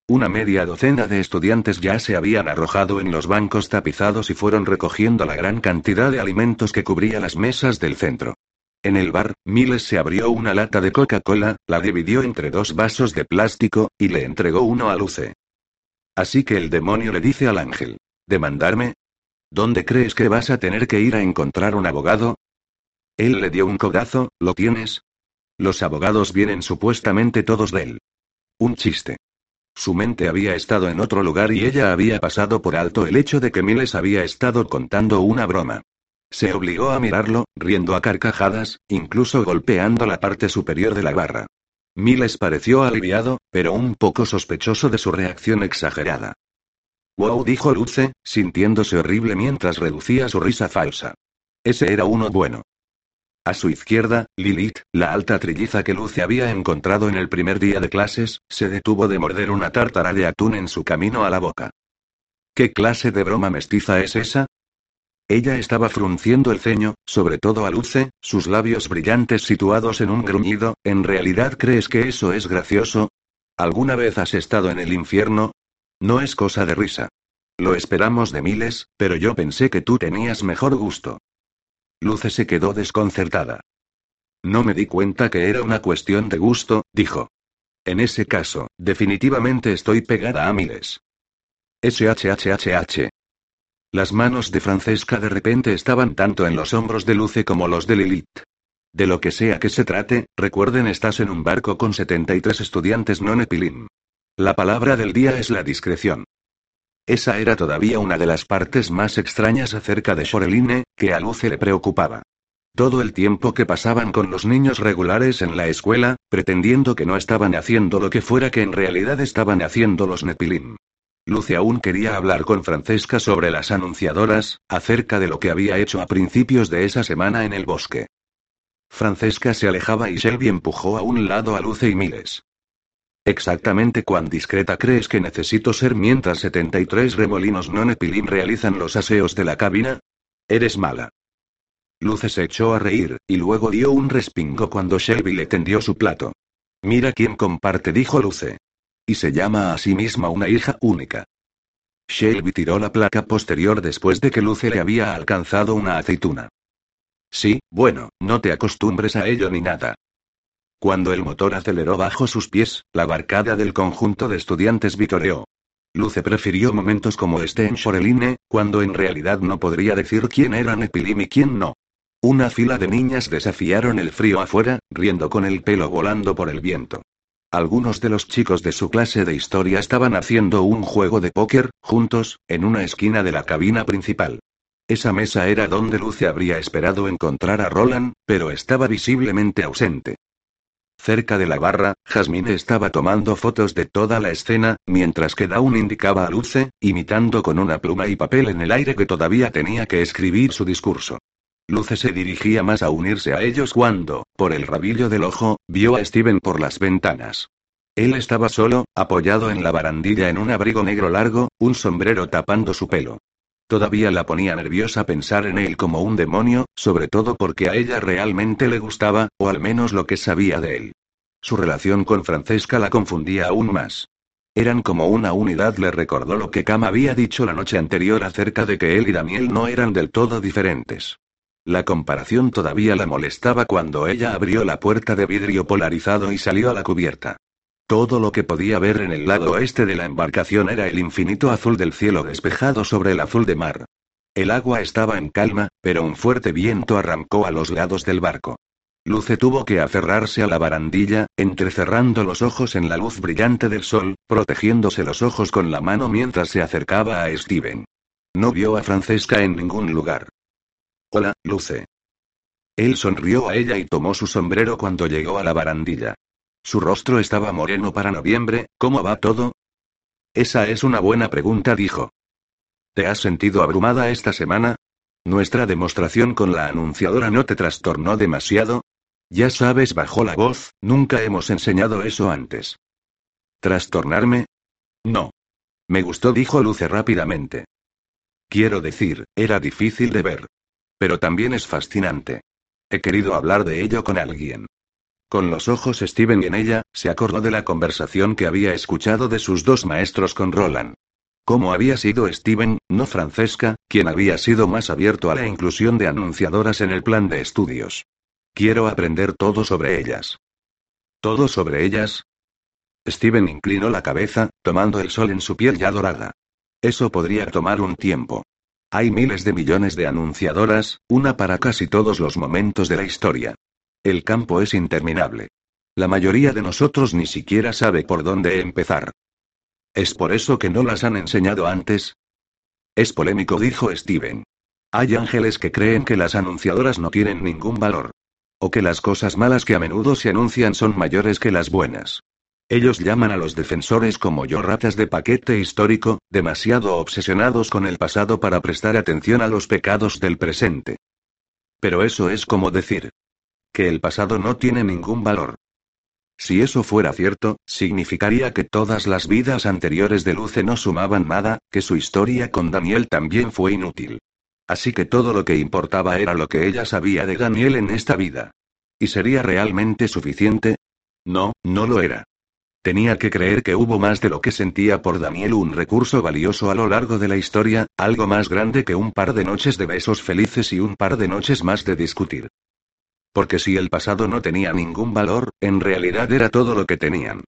Una media docena de estudiantes ya se habían arrojado en los bancos tapizados y fueron recogiendo la gran cantidad de alimentos que cubría las mesas del centro. En el bar, Miles se abrió una lata de Coca-Cola, la dividió entre dos vasos de plástico, y le entregó uno a Luce. Así que el demonio le dice al ángel, ¿demandarme? ¿Dónde crees que vas a tener que ir a encontrar un abogado? Él le dio un codazo, ¿lo tienes? Los abogados vienen supuestamente todos de él. Un chiste. Su mente había estado en otro lugar y ella había pasado por alto el hecho de que Miles había estado contando una broma. Se obligó a mirarlo, riendo a carcajadas, incluso golpeando la parte superior de la barra. Miles pareció aliviado, pero un poco sospechoso de su reacción exagerada. Wow, dijo Luce, sintiéndose horrible mientras reducía su risa falsa. Ese era uno bueno. A su izquierda, Lilith, la alta trilliza que Luce había encontrado en el primer día de clases, se detuvo de morder una tártara de atún en su camino a la boca. ¿Qué clase de broma mestiza es esa? Ella estaba frunciendo el ceño, sobre todo a Luce, sus labios brillantes situados en un gruñido, ¿en realidad crees que eso es gracioso? ¿Alguna vez has estado en el infierno? No es cosa de risa. Lo esperamos de miles, pero yo pensé que tú tenías mejor gusto. Luce se quedó desconcertada. No me di cuenta que era una cuestión de gusto, dijo. En ese caso, definitivamente estoy pegada a miles. SHHHH. Las manos de Francesca de repente estaban tanto en los hombros de Luce como los de Lilith. De lo que sea que se trate, recuerden estás en un barco con 73 estudiantes no nepilim. La palabra del día es la discreción. Esa era todavía una de las partes más extrañas acerca de Shoreline, que a Luce le preocupaba. Todo el tiempo que pasaban con los niños regulares en la escuela, pretendiendo que no estaban haciendo lo que fuera que en realidad estaban haciendo los Nepilim. Luce aún quería hablar con Francesca sobre las anunciadoras, acerca de lo que había hecho a principios de esa semana en el bosque. Francesca se alejaba y Shelby empujó a un lado a Luce y Miles. Exactamente cuán discreta crees que necesito ser mientras 73 remolinos no Nepilim realizan los aseos de la cabina? Eres mala. Luce se echó a reír, y luego dio un respingo cuando Shelby le tendió su plato. Mira quién comparte, dijo Luce. Y se llama a sí misma una hija única. Shelby tiró la placa posterior después de que Luce le había alcanzado una aceituna. Sí, bueno, no te acostumbres a ello ni nada. Cuando el motor aceleró bajo sus pies, la barcada del conjunto de estudiantes vitoreó. Luce prefirió momentos como este en Shoreline, cuando en realidad no podría decir quién era Nepilim y quién no. Una fila de niñas desafiaron el frío afuera, riendo con el pelo volando por el viento. Algunos de los chicos de su clase de historia estaban haciendo un juego de póker, juntos, en una esquina de la cabina principal. Esa mesa era donde Luce habría esperado encontrar a Roland, pero estaba visiblemente ausente. Cerca de la barra, Jasmine estaba tomando fotos de toda la escena, mientras que Dawn indicaba a Luce, imitando con una pluma y papel en el aire que todavía tenía que escribir su discurso. Luce se dirigía más a unirse a ellos cuando, por el rabillo del ojo, vio a Steven por las ventanas. Él estaba solo, apoyado en la barandilla en un abrigo negro largo, un sombrero tapando su pelo. Todavía la ponía nerviosa pensar en él como un demonio, sobre todo porque a ella realmente le gustaba, o al menos lo que sabía de él. Su relación con Francesca la confundía aún más. Eran como una unidad, le recordó lo que Cam había dicho la noche anterior acerca de que él y Daniel no eran del todo diferentes. La comparación todavía la molestaba cuando ella abrió la puerta de vidrio polarizado y salió a la cubierta. Todo lo que podía ver en el lado oeste de la embarcación era el infinito azul del cielo despejado sobre el azul de mar. El agua estaba en calma, pero un fuerte viento arrancó a los lados del barco. Luce tuvo que aferrarse a la barandilla, entrecerrando los ojos en la luz brillante del sol, protegiéndose los ojos con la mano mientras se acercaba a Steven. No vio a Francesca en ningún lugar. Hola, Luce. Él sonrió a ella y tomó su sombrero cuando llegó a la barandilla. Su rostro estaba moreno para noviembre, ¿cómo va todo? Esa es una buena pregunta, dijo. ¿Te has sentido abrumada esta semana? ¿Nuestra demostración con la anunciadora no te trastornó demasiado? Ya sabes, bajó la voz, nunca hemos enseñado eso antes. ¿Trastornarme? No. Me gustó, dijo Luce rápidamente. Quiero decir, era difícil de ver. Pero también es fascinante. He querido hablar de ello con alguien. Con los ojos Steven en ella, se acordó de la conversación que había escuchado de sus dos maestros con Roland. ¿Cómo había sido Steven, no Francesca, quien había sido más abierto a la inclusión de anunciadoras en el plan de estudios? Quiero aprender todo sobre ellas. ¿Todo sobre ellas? Steven inclinó la cabeza, tomando el sol en su piel ya dorada. Eso podría tomar un tiempo. Hay miles de millones de anunciadoras, una para casi todos los momentos de la historia. El campo es interminable. La mayoría de nosotros ni siquiera sabe por dónde empezar. ¿Es por eso que no las han enseñado antes? Es polémico, dijo Steven. Hay ángeles que creen que las anunciadoras no tienen ningún valor. O que las cosas malas que a menudo se anuncian son mayores que las buenas. Ellos llaman a los defensores como yo ratas de paquete histórico, demasiado obsesionados con el pasado para prestar atención a los pecados del presente. Pero eso es como decir, que el pasado no tiene ningún valor. Si eso fuera cierto, significaría que todas las vidas anteriores de Luce no sumaban nada, que su historia con Daniel también fue inútil. Así que todo lo que importaba era lo que ella sabía de Daniel en esta vida. ¿Y sería realmente suficiente? No, no lo era. Tenía que creer que hubo más de lo que sentía por Daniel un recurso valioso a lo largo de la historia, algo más grande que un par de noches de besos felices y un par de noches más de discutir. Porque si el pasado no tenía ningún valor, en realidad era todo lo que tenían.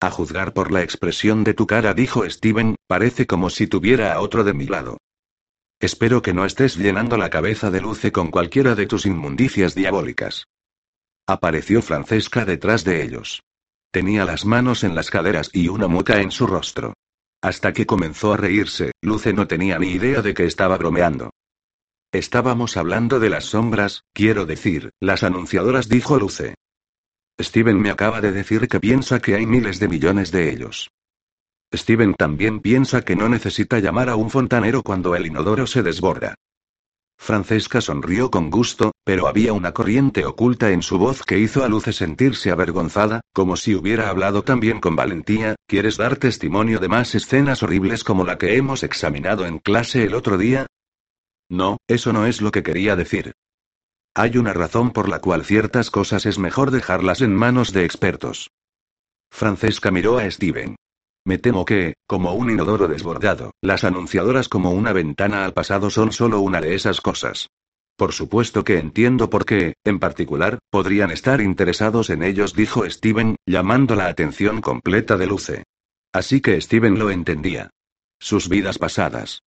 A juzgar por la expresión de tu cara, dijo Steven, parece como si tuviera a otro de mi lado. Espero que no estés llenando la cabeza de luce con cualquiera de tus inmundicias diabólicas. Apareció Francesca detrás de ellos. Tenía las manos en las caderas y una mueca en su rostro. Hasta que comenzó a reírse, Luce no tenía ni idea de que estaba bromeando. Estábamos hablando de las sombras, quiero decir, las anunciadoras, dijo Luce. Steven me acaba de decir que piensa que hay miles de millones de ellos. Steven también piensa que no necesita llamar a un fontanero cuando el inodoro se desborda. Francesca sonrió con gusto, pero había una corriente oculta en su voz que hizo a Luce sentirse avergonzada, como si hubiera hablado también con valentía. ¿Quieres dar testimonio de más escenas horribles como la que hemos examinado en clase el otro día? No, eso no es lo que quería decir. Hay una razón por la cual ciertas cosas es mejor dejarlas en manos de expertos. Francesca miró a Steven. Me temo que, como un inodoro desbordado, las anunciadoras como una ventana al pasado son solo una de esas cosas. Por supuesto que entiendo por qué, en particular, podrían estar interesados en ellos, dijo Steven, llamando la atención completa de Luce. Así que Steven lo entendía. Sus vidas pasadas.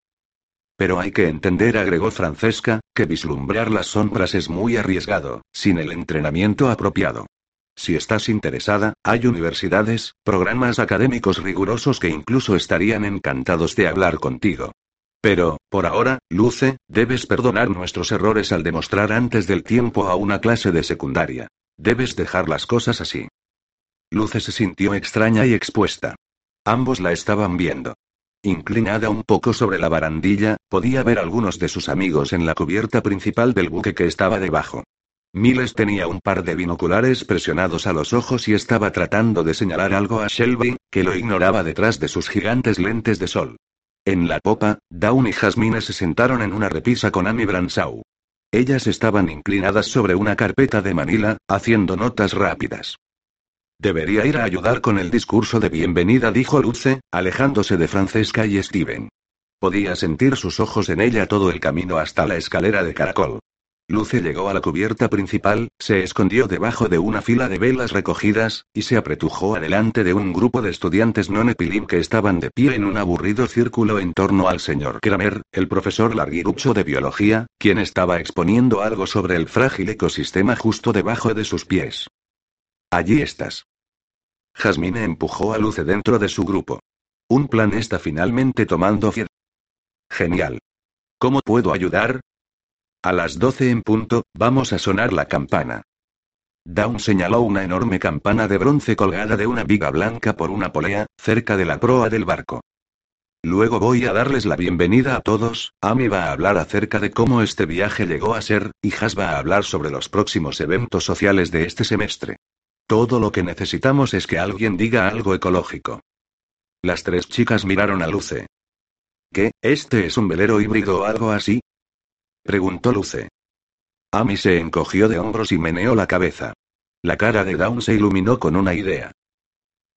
Pero hay que entender, agregó Francesca, que vislumbrar las sombras es muy arriesgado, sin el entrenamiento apropiado. Si estás interesada, hay universidades, programas académicos rigurosos que incluso estarían encantados de hablar contigo. Pero, por ahora, Luce, debes perdonar nuestros errores al demostrar antes del tiempo a una clase de secundaria. Debes dejar las cosas así. Luce se sintió extraña y expuesta. Ambos la estaban viendo. Inclinada un poco sobre la barandilla, podía ver algunos de sus amigos en la cubierta principal del buque que estaba debajo. Miles tenía un par de binoculares presionados a los ojos y estaba tratando de señalar algo a Shelby, que lo ignoraba detrás de sus gigantes lentes de sol. En la popa, Dawn y Jasmine se sentaron en una repisa con Amy Branshaw. Ellas estaban inclinadas sobre una carpeta de Manila, haciendo notas rápidas. Debería ir a ayudar con el discurso de bienvenida, dijo Luce, alejándose de Francesca y Steven. Podía sentir sus ojos en ella todo el camino hasta la escalera de caracol. Luce llegó a la cubierta principal, se escondió debajo de una fila de velas recogidas, y se apretujó adelante de un grupo de estudiantes non epilim que estaban de pie en un aburrido círculo en torno al señor Kramer, el profesor larguirucho de biología, quien estaba exponiendo algo sobre el frágil ecosistema justo debajo de sus pies. Allí estás. Jasmine empujó a Luce dentro de su grupo. Un plan está finalmente tomando fiel. Genial. ¿Cómo puedo ayudar? A las doce en punto, vamos a sonar la campana. Down señaló una enorme campana de bronce colgada de una viga blanca por una polea, cerca de la proa del barco. Luego voy a darles la bienvenida a todos, Amy va a hablar acerca de cómo este viaje llegó a ser, y Has va a hablar sobre los próximos eventos sociales de este semestre. Todo lo que necesitamos es que alguien diga algo ecológico. Las tres chicas miraron a Luce. ¿Qué? ¿Este es un velero híbrido o algo así? Preguntó Luce. Amy se encogió de hombros y meneó la cabeza. La cara de Dawn se iluminó con una idea.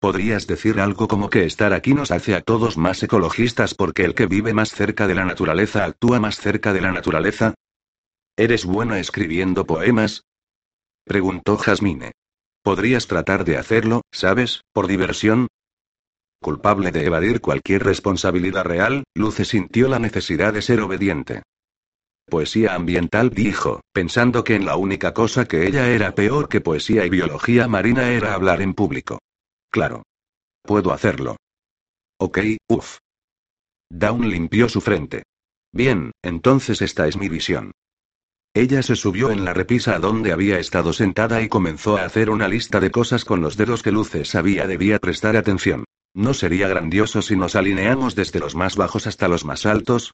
¿Podrías decir algo como que estar aquí nos hace a todos más ecologistas porque el que vive más cerca de la naturaleza actúa más cerca de la naturaleza? ¿Eres buena escribiendo poemas? Preguntó Jasmine. Podrías tratar de hacerlo, ¿sabes? Por diversión. Culpable de evadir cualquier responsabilidad real, Luce sintió la necesidad de ser obediente. Poesía ambiental dijo, pensando que en la única cosa que ella era peor que poesía y biología marina era hablar en público. Claro. Puedo hacerlo. Ok, uff. Down limpió su frente. Bien, entonces esta es mi visión. Ella se subió en la repisa a donde había estado sentada y comenzó a hacer una lista de cosas con los dedos que Luce sabía debía prestar atención. ¿No sería grandioso si nos alineamos desde los más bajos hasta los más altos?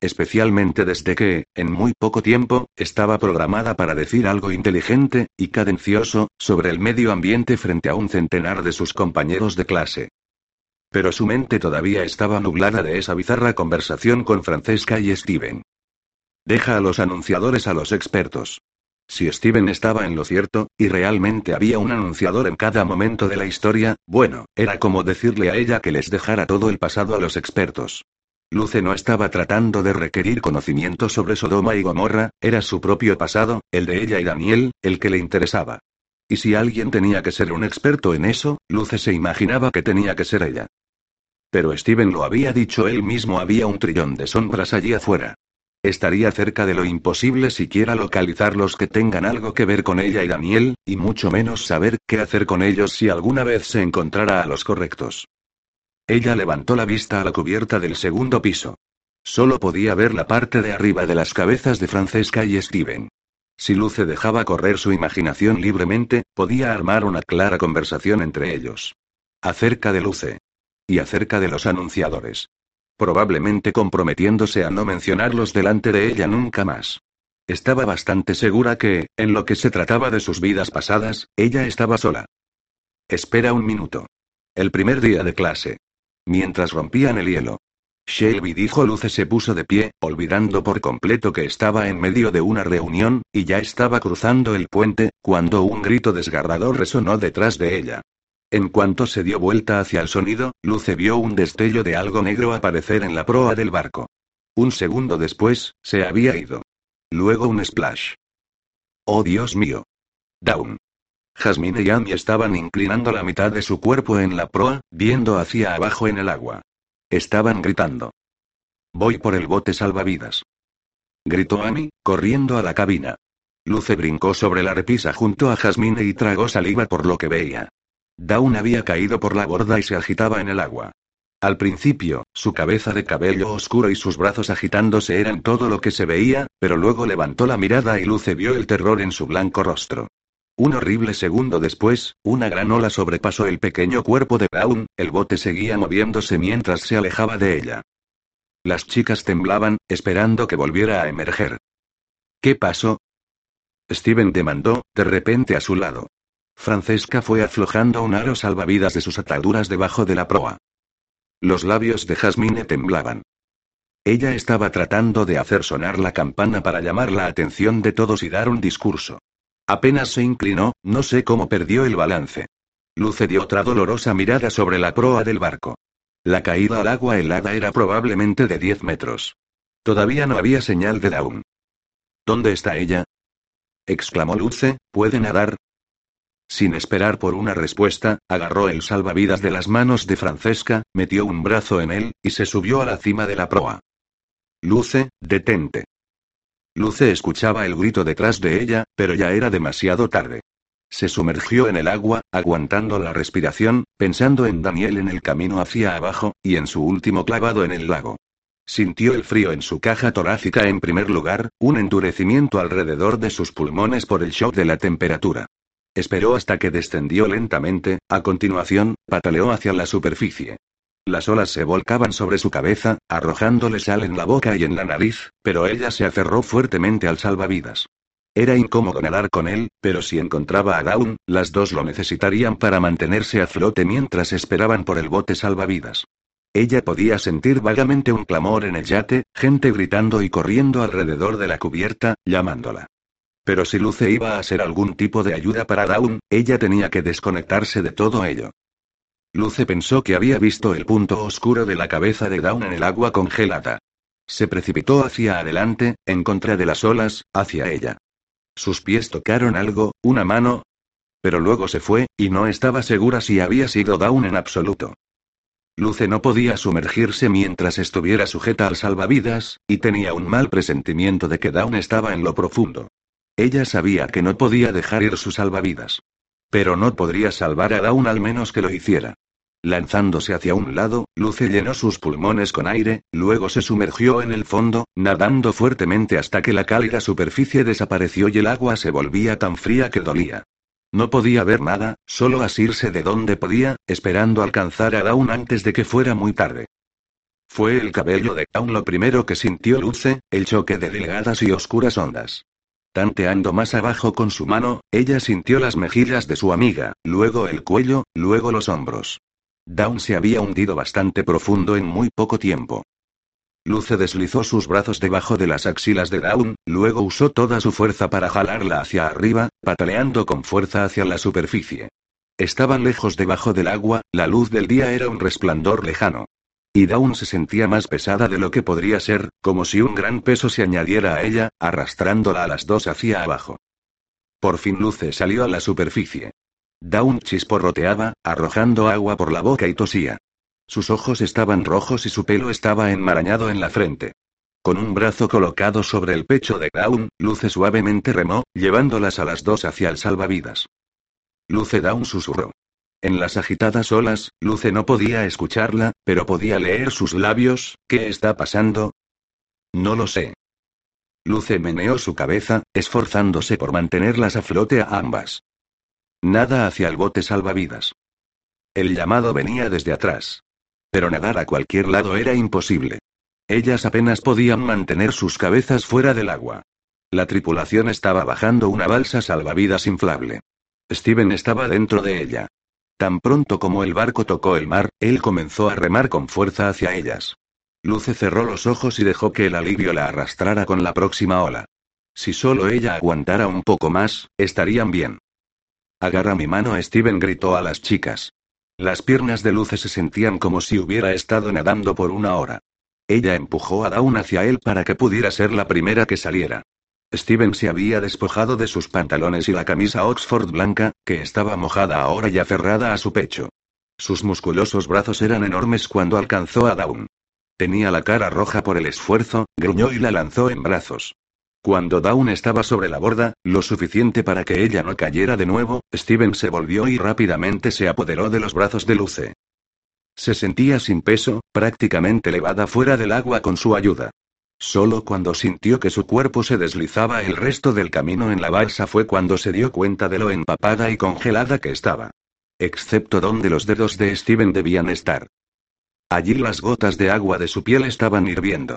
Especialmente desde que, en muy poco tiempo, estaba programada para decir algo inteligente, y cadencioso, sobre el medio ambiente frente a un centenar de sus compañeros de clase. Pero su mente todavía estaba nublada de esa bizarra conversación con Francesca y Steven. Deja a los anunciadores a los expertos. Si Steven estaba en lo cierto, y realmente había un anunciador en cada momento de la historia, bueno, era como decirle a ella que les dejara todo el pasado a los expertos. Luce no estaba tratando de requerir conocimiento sobre Sodoma y Gomorra, era su propio pasado, el de ella y Daniel, el que le interesaba. Y si alguien tenía que ser un experto en eso, Luce se imaginaba que tenía que ser ella. Pero Steven lo había dicho él mismo, había un trillón de sombras allí afuera. Estaría cerca de lo imposible siquiera localizar los que tengan algo que ver con ella y Daniel, y mucho menos saber qué hacer con ellos si alguna vez se encontrara a los correctos. Ella levantó la vista a la cubierta del segundo piso. Solo podía ver la parte de arriba de las cabezas de Francesca y Steven. Si Luce dejaba correr su imaginación libremente, podía armar una clara conversación entre ellos. Acerca de Luce. Y acerca de los anunciadores probablemente comprometiéndose a no mencionarlos delante de ella nunca más. Estaba bastante segura que, en lo que se trataba de sus vidas pasadas, ella estaba sola. Espera un minuto. El primer día de clase. Mientras rompían el hielo. Shelby dijo Luce se puso de pie, olvidando por completo que estaba en medio de una reunión, y ya estaba cruzando el puente, cuando un grito desgarrador resonó detrás de ella. En cuanto se dio vuelta hacia el sonido, Luce vio un destello de algo negro aparecer en la proa del barco. Un segundo después, se había ido. Luego un splash. ¡Oh Dios mío! Down. Jasmine y Amy estaban inclinando la mitad de su cuerpo en la proa, viendo hacia abajo en el agua. Estaban gritando. Voy por el bote salvavidas. Gritó Amy, corriendo a la cabina. Luce brincó sobre la repisa junto a Jasmine y tragó saliva por lo que veía. Dawn había caído por la borda y se agitaba en el agua. Al principio, su cabeza de cabello oscuro y sus brazos agitándose eran todo lo que se veía, pero luego levantó la mirada y Luce vio el terror en su blanco rostro. Un horrible segundo después, una gran ola sobrepasó el pequeño cuerpo de Dawn, el bote seguía moviéndose mientras se alejaba de ella. Las chicas temblaban, esperando que volviera a emerger. ¿Qué pasó? Steven demandó, de repente a su lado. Francesca fue aflojando un aro salvavidas de sus ataduras debajo de la proa. Los labios de Jasmine temblaban. Ella estaba tratando de hacer sonar la campana para llamar la atención de todos y dar un discurso. Apenas se inclinó, no sé cómo perdió el balance. Luce dio otra dolorosa mirada sobre la proa del barco. La caída al agua helada era probablemente de 10 metros. Todavía no había señal de Dawn. ¿Dónde está ella? exclamó Luce, ¿puede nadar? Sin esperar por una respuesta, agarró el salvavidas de las manos de Francesca, metió un brazo en él, y se subió a la cima de la proa. Luce, detente. Luce escuchaba el grito detrás de ella, pero ya era demasiado tarde. Se sumergió en el agua, aguantando la respiración, pensando en Daniel en el camino hacia abajo, y en su último clavado en el lago. Sintió el frío en su caja torácica en primer lugar, un endurecimiento alrededor de sus pulmones por el shock de la temperatura. Esperó hasta que descendió lentamente, a continuación, pataleó hacia la superficie. Las olas se volcaban sobre su cabeza, arrojándole sal en la boca y en la nariz, pero ella se aferró fuertemente al salvavidas. Era incómodo nadar con él, pero si encontraba a Dawn, las dos lo necesitarían para mantenerse a flote mientras esperaban por el bote salvavidas. Ella podía sentir vagamente un clamor en el yate, gente gritando y corriendo alrededor de la cubierta, llamándola. Pero si Luce iba a ser algún tipo de ayuda para Dawn, ella tenía que desconectarse de todo ello. Luce pensó que había visto el punto oscuro de la cabeza de Dawn en el agua congelada. Se precipitó hacia adelante, en contra de las olas, hacia ella. Sus pies tocaron algo, una mano. Pero luego se fue, y no estaba segura si había sido Dawn en absoluto. Luce no podía sumergirse mientras estuviera sujeta al salvavidas, y tenía un mal presentimiento de que Dawn estaba en lo profundo. Ella sabía que no podía dejar ir su salvavidas. Pero no podría salvar a Dawn al menos que lo hiciera. Lanzándose hacia un lado, Luce llenó sus pulmones con aire, luego se sumergió en el fondo, nadando fuertemente hasta que la cálida superficie desapareció y el agua se volvía tan fría que dolía. No podía ver nada, solo asirse de donde podía, esperando alcanzar a Dawn antes de que fuera muy tarde. Fue el cabello de Dawn lo primero que sintió Luce, el choque de delgadas y oscuras ondas. Tanteando más abajo con su mano, ella sintió las mejillas de su amiga, luego el cuello, luego los hombros. Dawn se había hundido bastante profundo en muy poco tiempo. Luce deslizó sus brazos debajo de las axilas de Dawn, luego usó toda su fuerza para jalarla hacia arriba, pataleando con fuerza hacia la superficie. Estaban lejos debajo del agua, la luz del día era un resplandor lejano. Y Dawn se sentía más pesada de lo que podría ser, como si un gran peso se añadiera a ella, arrastrándola a las dos hacia abajo. Por fin Luce salió a la superficie. Dawn chisporroteaba, arrojando agua por la boca y tosía. Sus ojos estaban rojos y su pelo estaba enmarañado en la frente. Con un brazo colocado sobre el pecho de Dawn, Luce suavemente remó, llevándolas a las dos hacia el salvavidas. Luce Dawn susurró. En las agitadas olas, Luce no podía escucharla, pero podía leer sus labios, ¿qué está pasando? No lo sé. Luce meneó su cabeza, esforzándose por mantenerlas a flote a ambas. Nada hacia el bote salvavidas. El llamado venía desde atrás. Pero nadar a cualquier lado era imposible. Ellas apenas podían mantener sus cabezas fuera del agua. La tripulación estaba bajando una balsa salvavidas inflable. Steven estaba dentro de ella. Tan pronto como el barco tocó el mar, él comenzó a remar con fuerza hacia ellas. Luce cerró los ojos y dejó que el alivio la arrastrara con la próxima ola. Si solo ella aguantara un poco más, estarían bien. Agarra mi mano, Steven gritó a las chicas. Las piernas de Luce se sentían como si hubiera estado nadando por una hora. Ella empujó a Dawn hacia él para que pudiera ser la primera que saliera. Steven se había despojado de sus pantalones y la camisa Oxford blanca, que estaba mojada ahora y aferrada a su pecho. Sus musculosos brazos eran enormes cuando alcanzó a Dawn. Tenía la cara roja por el esfuerzo, gruñó y la lanzó en brazos. Cuando Dawn estaba sobre la borda, lo suficiente para que ella no cayera de nuevo, Steven se volvió y rápidamente se apoderó de los brazos de Luce. Se sentía sin peso, prácticamente elevada fuera del agua con su ayuda. Solo cuando sintió que su cuerpo se deslizaba el resto del camino en la balsa fue cuando se dio cuenta de lo empapada y congelada que estaba. Excepto donde los dedos de Steven debían estar. Allí las gotas de agua de su piel estaban hirviendo.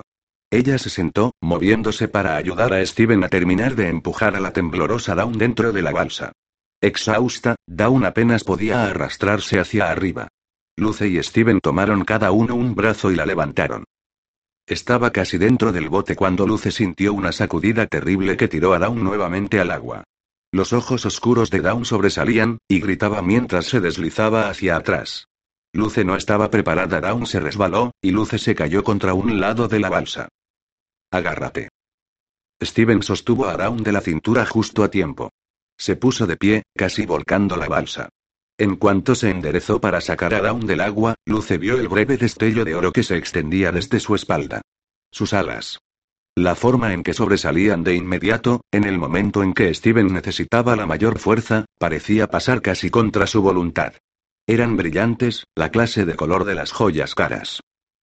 Ella se sentó, moviéndose para ayudar a Steven a terminar de empujar a la temblorosa Dawn dentro de la balsa. Exhausta, Dawn apenas podía arrastrarse hacia arriba. Luce y Steven tomaron cada uno un brazo y la levantaron. Estaba casi dentro del bote cuando Luce sintió una sacudida terrible que tiró a Dawn nuevamente al agua. Los ojos oscuros de Dawn sobresalían, y gritaba mientras se deslizaba hacia atrás. Luce no estaba preparada, Dawn se resbaló, y Luce se cayó contra un lado de la balsa. Agárrate. Steven sostuvo a Dawn de la cintura justo a tiempo. Se puso de pie, casi volcando la balsa. En cuanto se enderezó para sacar a Dawn del agua, Luce vio el breve destello de oro que se extendía desde su espalda. Sus alas. La forma en que sobresalían de inmediato, en el momento en que Steven necesitaba la mayor fuerza, parecía pasar casi contra su voluntad. Eran brillantes, la clase de color de las joyas caras.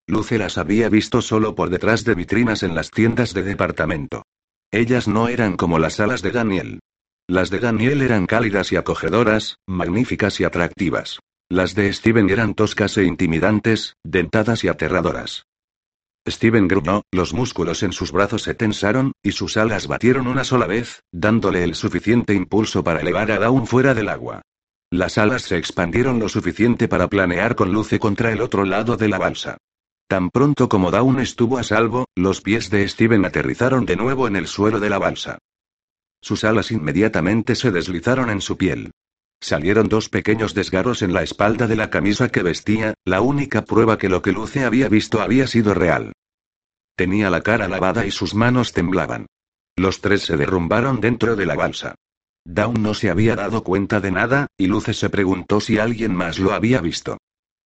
Luce las había visto solo por detrás de vitrinas en las tiendas de departamento. Ellas no eran como las alas de Daniel. Las de Daniel eran cálidas y acogedoras, magníficas y atractivas. Las de Steven eran toscas e intimidantes, dentadas y aterradoras. Steven gruñó, los músculos en sus brazos se tensaron, y sus alas batieron una sola vez, dándole el suficiente impulso para elevar a Dawn fuera del agua. Las alas se expandieron lo suficiente para planear con luce contra el otro lado de la balsa. Tan pronto como Dawn estuvo a salvo, los pies de Steven aterrizaron de nuevo en el suelo de la balsa. Sus alas inmediatamente se deslizaron en su piel. Salieron dos pequeños desgarros en la espalda de la camisa que vestía, la única prueba que lo que Luce había visto había sido real. Tenía la cara lavada y sus manos temblaban. Los tres se derrumbaron dentro de la balsa. Dawn no se había dado cuenta de nada, y Luce se preguntó si alguien más lo había visto.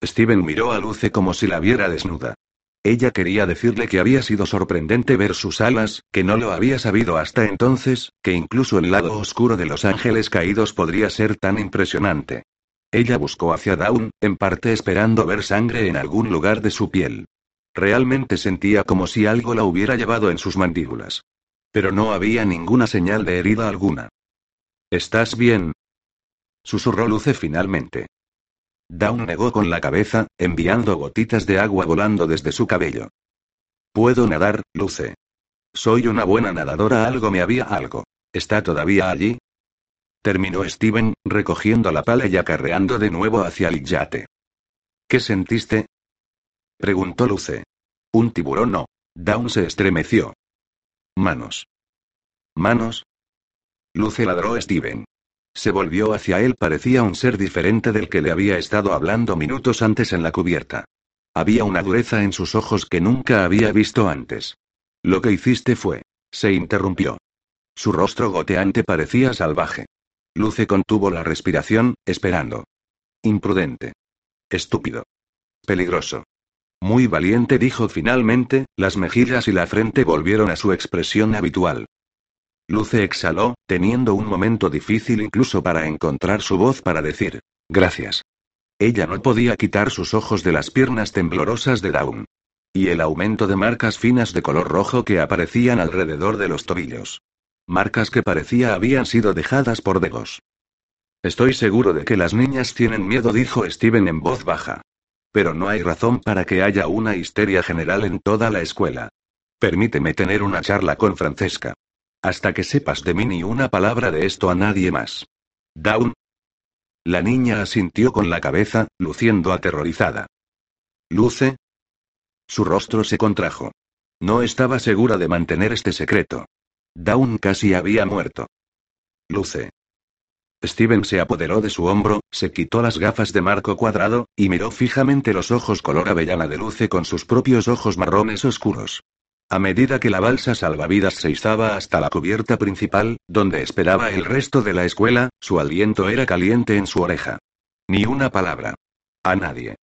Steven miró a Luce como si la viera desnuda. Ella quería decirle que había sido sorprendente ver sus alas, que no lo había sabido hasta entonces, que incluso el lado oscuro de los ángeles caídos podría ser tan impresionante. Ella buscó hacia Dawn, en parte esperando ver sangre en algún lugar de su piel. Realmente sentía como si algo la hubiera llevado en sus mandíbulas. Pero no había ninguna señal de herida alguna. ¿Estás bien? Susurró Luce finalmente. Dawn negó con la cabeza, enviando gotitas de agua volando desde su cabello. Puedo nadar, Luce. Soy una buena nadadora, algo me había algo. ¿Está todavía allí? Terminó Steven, recogiendo la pala y acarreando de nuevo hacia el yate. ¿Qué sentiste? Preguntó Luce. Un tiburón no. Dawn se estremeció. Manos. ¿Manos? Luce ladró Steven. Se volvió hacia él, parecía un ser diferente del que le había estado hablando minutos antes en la cubierta. Había una dureza en sus ojos que nunca había visto antes. Lo que hiciste fue. Se interrumpió. Su rostro goteante parecía salvaje. Luce contuvo la respiración, esperando. Imprudente. Estúpido. Peligroso. Muy valiente, dijo finalmente, las mejillas y la frente volvieron a su expresión habitual. Luce exhaló, teniendo un momento difícil incluso para encontrar su voz para decir, gracias. Ella no podía quitar sus ojos de las piernas temblorosas de Dawn. Y el aumento de marcas finas de color rojo que aparecían alrededor de los tobillos. Marcas que parecía habían sido dejadas por Degos. Estoy seguro de que las niñas tienen miedo, dijo Steven en voz baja. Pero no hay razón para que haya una histeria general en toda la escuela. Permíteme tener una charla con Francesca. Hasta que sepas de mí ni una palabra de esto a nadie más. Down. La niña asintió con la cabeza, luciendo aterrorizada. ¿Luce? Su rostro se contrajo. No estaba segura de mantener este secreto. Dawn casi había muerto. Luce. Steven se apoderó de su hombro, se quitó las gafas de marco cuadrado, y miró fijamente los ojos color avellana de Luce con sus propios ojos marrones oscuros. A medida que la balsa salvavidas se izaba hasta la cubierta principal, donde esperaba el resto de la escuela, su aliento era caliente en su oreja. Ni una palabra. A nadie.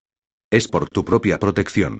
Es por tu propia protección.